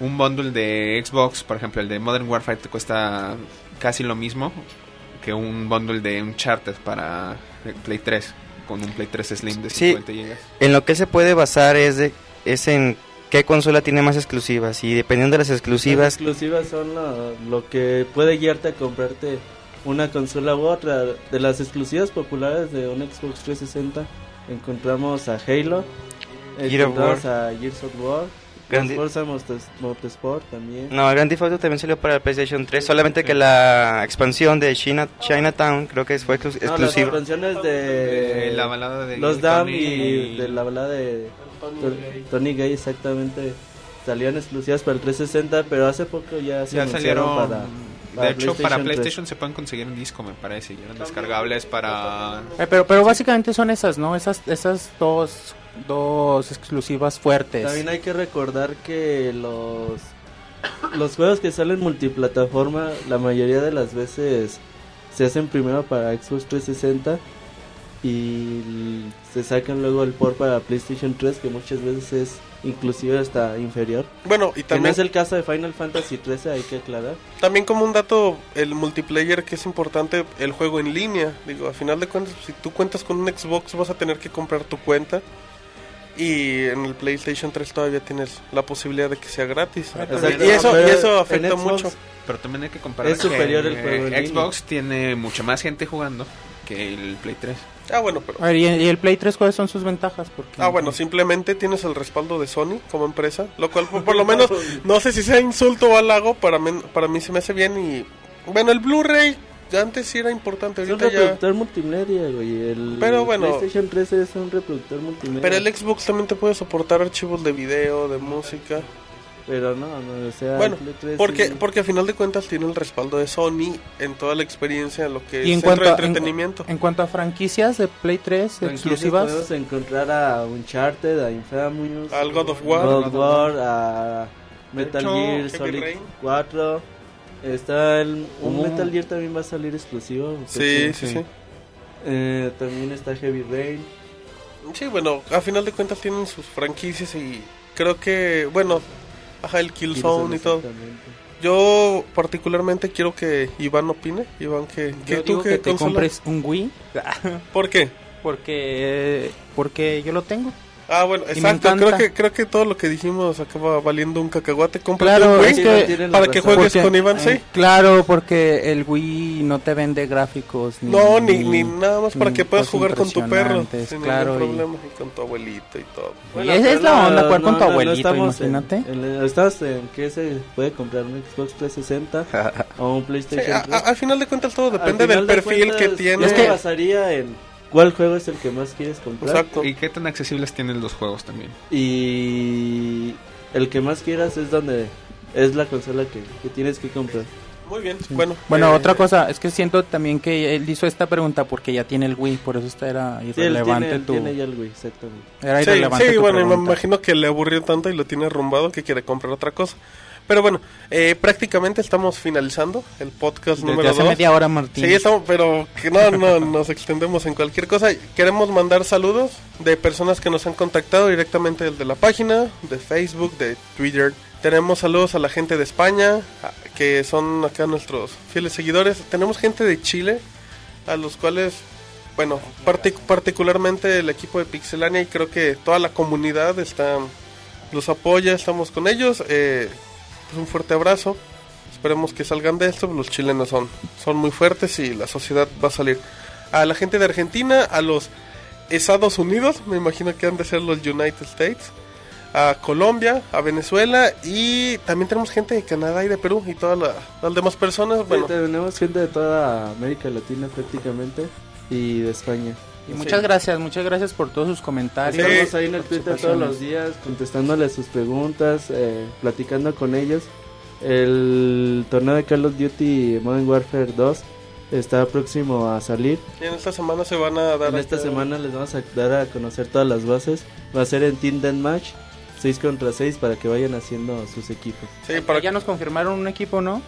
[SPEAKER 4] un bundle de Xbox, por ejemplo, el de Modern Warfare te cuesta casi lo mismo que un bundle de Uncharted para Play 3 con un Play 3 Slim de
[SPEAKER 6] Sí.
[SPEAKER 4] 50 GB.
[SPEAKER 6] En lo que se puede basar es, de, es en qué consola tiene más exclusivas. Y dependiendo de las
[SPEAKER 3] Las
[SPEAKER 6] exclusivas,
[SPEAKER 3] exclusivas son lo, lo que puede guiarte a comprarte una consola u otra. De las exclusivas populares de un Xbox 360 encontramos a Halo,
[SPEAKER 6] of
[SPEAKER 3] encontramos a Gears of War,
[SPEAKER 6] Grandi-
[SPEAKER 3] Forza Motorsport también.
[SPEAKER 6] no, Grand Theft Auto también salió para el PlayStation 3. Solamente que la expansión de China, Chinatown creo que fue exclu-
[SPEAKER 3] No, las
[SPEAKER 6] exclusiva.
[SPEAKER 3] expansiones
[SPEAKER 4] Eh,
[SPEAKER 3] de
[SPEAKER 4] la balada de
[SPEAKER 3] Los Dam y de la balada de To- Tony Gay exactamente salían exclusivas para el 360, pero hace poco ya se
[SPEAKER 4] ya salieron
[SPEAKER 3] para,
[SPEAKER 4] de hecho para
[SPEAKER 3] 3.
[SPEAKER 4] PlayStation se pueden conseguir en disco me parece y eran descargables para
[SPEAKER 5] Eh, pero, pero básicamente son esas, ¿no? Esas, esas dos, dos exclusivas fuertes.
[SPEAKER 3] También hay que recordar que los los juegos que salen multiplataforma la mayoría de las veces se hacen primero para Xbox 360 y se sacan luego el port para PlayStation 3 que muchas veces es inclusive hasta inferior.
[SPEAKER 2] Bueno, y
[SPEAKER 3] Que no
[SPEAKER 2] también,
[SPEAKER 3] es el caso de Final Fantasy 13, hay que aclarar.
[SPEAKER 2] también como un dato, el multiplayer que es importante, el juego en línea. Digo, a final de cuentas, si tú cuentas con un Xbox vas a tener que comprar tu cuenta. Y en el PlayStation 3 todavía tienes la posibilidad de que sea gratis. Y eso, y eso afecta
[SPEAKER 3] Xbox
[SPEAKER 2] mucho.
[SPEAKER 4] pero también hay que comparar
[SPEAKER 3] Es superior el
[SPEAKER 4] que
[SPEAKER 3] juego línea.
[SPEAKER 4] Xbox tiene mucha más gente jugando que el Play 3.
[SPEAKER 2] Ah, bueno, pero...
[SPEAKER 5] A ver, ¿y, y el Play 3 cuáles son sus ventajas? Porque,
[SPEAKER 2] Ah, bueno, simplemente tienes el respaldo de Sony como empresa, lo cual por, por lo menos, no sé si sea insulto o halago, para, mí- para mí se me hace bien y... Bueno, el Blu-ray ya antes sí era importante,
[SPEAKER 3] Es un
[SPEAKER 2] ahorita ya...
[SPEAKER 3] reproductor multimedia, güey. El
[SPEAKER 2] Pero bueno.
[SPEAKER 3] PlayStation 3 es un reproductor multimedia.
[SPEAKER 2] Pero el Xbox también te puede soportar archivos de video, de música.
[SPEAKER 3] Pero no, no, o sea,
[SPEAKER 2] Bueno,
[SPEAKER 3] el Play 3
[SPEAKER 2] porque,
[SPEAKER 3] sí.
[SPEAKER 2] porque a final de cuentas tiene el respaldo de Sony en toda la experiencia, lo que
[SPEAKER 5] Y
[SPEAKER 2] es
[SPEAKER 5] en
[SPEAKER 2] centro de
[SPEAKER 5] a,
[SPEAKER 2] entretenimiento.
[SPEAKER 5] en, en cuanto a franquicias de Play 3
[SPEAKER 3] Franquicias
[SPEAKER 5] exclusivas,
[SPEAKER 3] Podemos encontrar a Uncharted, a Infamous,
[SPEAKER 2] Al God of War.
[SPEAKER 3] God of War, a Metal
[SPEAKER 2] hecho,
[SPEAKER 3] Gear Solid
[SPEAKER 2] Rain.
[SPEAKER 3] 4. Está el, un
[SPEAKER 5] Oh.
[SPEAKER 3] Metal Gear también va a salir exclusivo.
[SPEAKER 2] Sí, sí, sí.
[SPEAKER 3] Eh, también está Heavy Rain.
[SPEAKER 2] Sí, bueno, a final de cuentas tienen sus franquicias y creo que, bueno, ajá, el Killzone y todo. Yo particularmente quiero que Iván opine. Iván, que, que tú
[SPEAKER 5] que te
[SPEAKER 2] consola?
[SPEAKER 5] compres un Wii
[SPEAKER 2] ¿Por qué?
[SPEAKER 5] porque porque yo lo tengo.
[SPEAKER 2] Ah, bueno,
[SPEAKER 5] Y
[SPEAKER 2] exacto. Creo que, creo que todo lo que dijimos acaba valiendo un cacahuate. Cómprate
[SPEAKER 5] Claro,
[SPEAKER 2] un Wii
[SPEAKER 5] es
[SPEAKER 3] Sí,
[SPEAKER 5] que-
[SPEAKER 3] no
[SPEAKER 2] para que juegues
[SPEAKER 5] Porque-
[SPEAKER 2] con Iván, sí.
[SPEAKER 5] Eh, Claro, porque el Wii no te vende gráficos. Ni,
[SPEAKER 2] No, ni, ni nada más para
[SPEAKER 5] ni
[SPEAKER 2] que puedas jugar con tu perro sin
[SPEAKER 5] claro,
[SPEAKER 2] ningún
[SPEAKER 5] y-
[SPEAKER 2] problema y con tu abuelito y todo.
[SPEAKER 5] Y esa es la onda, jugar con tu abuelito,
[SPEAKER 3] estamos en-
[SPEAKER 5] imagínate.
[SPEAKER 3] en- estamos en que se puede comprar un Xbox 360 o un
[SPEAKER 2] Sí,
[SPEAKER 3] PlayStation
[SPEAKER 2] a-
[SPEAKER 3] 3.
[SPEAKER 2] a- al final de cuentas todo depende del
[SPEAKER 3] de
[SPEAKER 2] perfil
[SPEAKER 3] cuentas,
[SPEAKER 2] que tiene.
[SPEAKER 3] Yo me basaría en cuál juego es el que más quieres comprar
[SPEAKER 2] Exacto.
[SPEAKER 4] ¿Y qué tan accesibles tienen los juegos también?
[SPEAKER 3] y el que más quieras es donde es la consola que, que tienes que comprar.
[SPEAKER 2] Muy bien, bueno.
[SPEAKER 5] Bueno,
[SPEAKER 2] eh,
[SPEAKER 5] otra cosa, es que siento también que él hizo esta pregunta porque ya tiene el Wii, por eso esta era
[SPEAKER 3] Sí, él
[SPEAKER 5] irrelevante
[SPEAKER 3] tiene,
[SPEAKER 5] tu...
[SPEAKER 3] tiene ya el Wii, exactamente.
[SPEAKER 5] Era
[SPEAKER 2] Sí,
[SPEAKER 5] irrelevante
[SPEAKER 2] sí,
[SPEAKER 5] tu
[SPEAKER 2] bueno, y me
[SPEAKER 5] pregunta.
[SPEAKER 2] imagino que le aburrió tanto y lo tiene arrumbado que quiere comprar otra cosa. Pero bueno, eh, prácticamente estamos finalizando el podcast
[SPEAKER 5] Desde
[SPEAKER 2] número
[SPEAKER 5] hace
[SPEAKER 2] 2.
[SPEAKER 5] media hora, Martín.
[SPEAKER 2] Sí, estamos, pero que no, no nos extendemos en cualquier cosa. Queremos mandar saludos de personas que nos han contactado directamente desde la página, de Facebook, de Twitter. Tenemos saludos a la gente de España, que son acá nuestros fieles seguidores. Tenemos gente de Chile, a los cuales, bueno, partic- particularmente el equipo de Pixelania y creo que toda la comunidad está, los apoya, estamos con ellos. Eh, pues un fuerte abrazo. Esperemos que salgan de esto. Los chilenos son, son muy fuertes y la sociedad va a salir. A la gente de Argentina, a los Estados Unidos, me imagino que han de ser los United States. A Colombia, a Venezuela y también tenemos gente de Canadá y de Perú y todas la- las demás personas. Bueno,
[SPEAKER 3] Sí, tenemos gente de toda América Latina prácticamente y de España.
[SPEAKER 5] Y muchas
[SPEAKER 2] Sí.
[SPEAKER 5] gracias, muchas gracias por todos sus comentarios.
[SPEAKER 3] Estamos ahí en el Twitter todos los días contestándoles sus preguntas, eh, platicando con ellos. El torneo de Call of Duty Modern Warfare 2 está próximo a salir.
[SPEAKER 2] y en esta semana se van a dar.
[SPEAKER 3] En esta
[SPEAKER 2] acá-
[SPEAKER 3] semana les vamos a dar a conocer todas las bases. Va a ser en Team Deathmatch, 6 contra 6 para que vayan haciendo sus equipos.
[SPEAKER 2] Sí, para
[SPEAKER 5] Ya nos confirmaron un equipo, ¿no?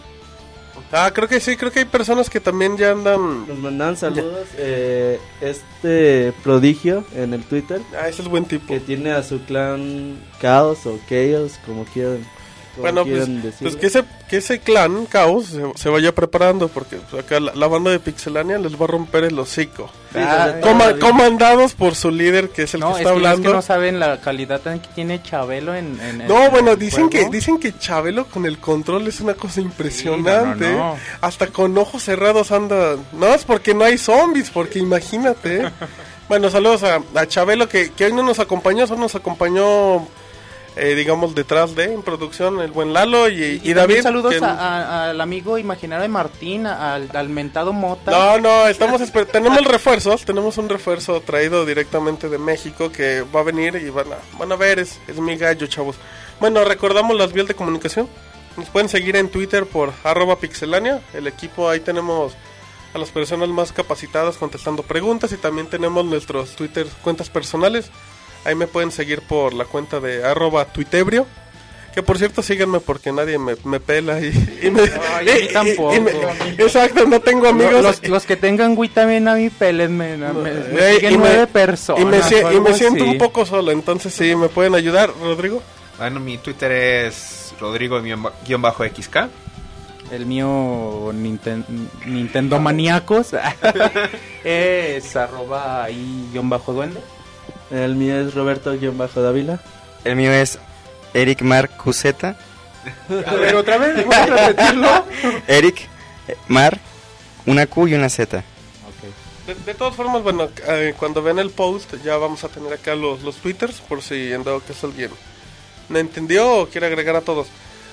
[SPEAKER 2] Ah, creo que sí, creo que hay personas que también ya andan.
[SPEAKER 3] Nos mandan saludos. eh, este prodigio en el Twitter
[SPEAKER 2] Ah, ese es buen tipo.
[SPEAKER 3] que tiene a su clan Chaos o Chaos, como quieran.
[SPEAKER 2] Bueno, pues, pues que ese, que ese clan, Caos, se, se vaya preparando porque pues, acá la, la banda de Pixelania les va a romper el hocico.
[SPEAKER 3] Sí,
[SPEAKER 5] Ah,
[SPEAKER 2] Coma- comandados por su líder que es el
[SPEAKER 5] no,
[SPEAKER 2] que
[SPEAKER 5] es
[SPEAKER 2] está
[SPEAKER 5] que, es
[SPEAKER 2] hablando.
[SPEAKER 5] que no saben la calidad que tiene Chabelo en, en- en
[SPEAKER 2] No, bueno,
[SPEAKER 5] el
[SPEAKER 2] dicen que dicen que Chabelo con el control es una cosa impresionante.
[SPEAKER 5] Sí, no, no, no.
[SPEAKER 2] Hasta con ojos cerrados anda. No es porque no hay zombies, porque imagínate. bueno, saludos a, a Chabelo que, que hoy no nos acompañó, solo nos acompañó, eh, digamos, detrás de en producción el buen Lalo y, y,
[SPEAKER 5] Y, también
[SPEAKER 2] David.
[SPEAKER 5] saludos
[SPEAKER 2] que-
[SPEAKER 5] a- a- al amigo imaginario de Martín, al, al mentado Mota.
[SPEAKER 2] No, no, estamos tenemos refuerzos, tenemos un refuerzo traído directamente de México que va a venir y van a, van a ver, es, es mi gallo, chavos. Bueno, recordamos las vías de comunicación. Nos pueden seguir en Twitter por arroba pixelania. El equipo ahí tenemos a las personas más capacitadas contestando preguntas y también tenemos nuestros Twitter cuentas personales. Ahí me pueden seguir por la cuenta de arroba tuitebrio. Que por cierto síganme porque nadie me, me pela y, y me...
[SPEAKER 5] Ay,
[SPEAKER 2] y- y-
[SPEAKER 5] tampoco.
[SPEAKER 2] y me- exacto, no tengo amigos.
[SPEAKER 5] Los, los que tengan Wii también a mí pélenme. me, me
[SPEAKER 2] y me-
[SPEAKER 5] nueve personas.
[SPEAKER 2] Y me, y siento
[SPEAKER 5] así.
[SPEAKER 2] un poco solo, entonces sí, me pueden ayudar, Rodrigo.
[SPEAKER 4] Bueno, mi Twitter es Rodrigo-XK.
[SPEAKER 5] El mío Ninten- Nintendo Maníacos es arroba guion bajo duende.
[SPEAKER 3] El mío es Roberto-Dávila.
[SPEAKER 6] El mío es Eric Mar Cuseta.
[SPEAKER 5] A ver, otra vez, ¿puedes repetirlo?
[SPEAKER 6] Eric Mar, una Q y una Z.
[SPEAKER 2] De, de todas formas, bueno, eh, cuando vean el post ya vamos a tener acá los, los twitters por si en dado que es alguien no entendió o quiere agregar a todos.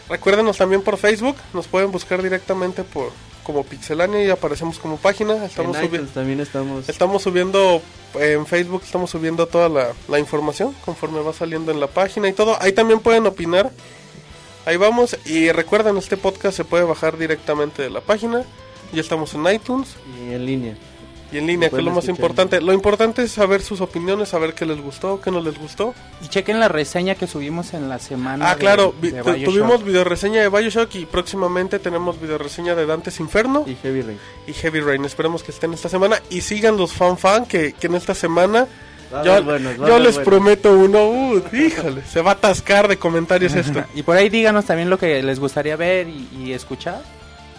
[SPEAKER 2] Recuérdenos también por Facebook, nos pueden buscar directamente por como Pixelania y aparecemos como página. Estamos,
[SPEAKER 3] en iTunes también estamos.
[SPEAKER 2] estamos subiendo en Facebook, estamos subiendo toda la, la información conforme va saliendo en la página y todo. Ahí también pueden opinar. Ahí vamos y recuerden, este podcast se puede bajar directamente de la página. Ya estamos en iTunes
[SPEAKER 3] Y en línea.
[SPEAKER 2] Y en línea, que es lo más
[SPEAKER 3] escuchar.
[SPEAKER 2] importante. Lo importante es saber sus opiniones, saber qué les gustó, qué no les gustó.
[SPEAKER 5] Y chequen la reseña que subimos en la semana.
[SPEAKER 2] Ah,
[SPEAKER 5] de-
[SPEAKER 2] claro, vi-
[SPEAKER 5] de Bioshock.
[SPEAKER 2] tuvimos videoreseña de Bioshock y próximamente tenemos videoreseña de Dantes Inferno
[SPEAKER 3] Y Heavy Rain.
[SPEAKER 2] y Heavy Rain. Esperemos que estén esta semana y sigan los fan fan que, que en esta semana yo, yo les
[SPEAKER 3] buenos.
[SPEAKER 2] prometo uno. Uh, híjole, se va a atascar de comentarios esto.
[SPEAKER 5] Y por ahí díganos también lo que les gustaría ver y, y escuchar.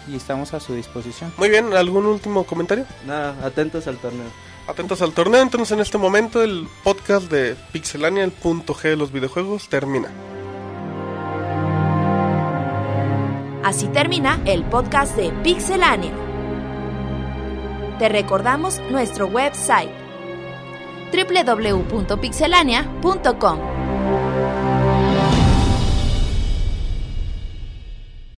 [SPEAKER 5] Y estamos a su disposición.
[SPEAKER 2] Muy bien, ¿algún último comentario?
[SPEAKER 3] Nada, atentos al torneo.
[SPEAKER 2] Atentos al torneo, entonces en este momento el podcast de Pixelania, el punto G de los videojuegos, termina.
[SPEAKER 1] Así termina el podcast de Pixelania. Te recordamos nuestro website www.pixelania.com.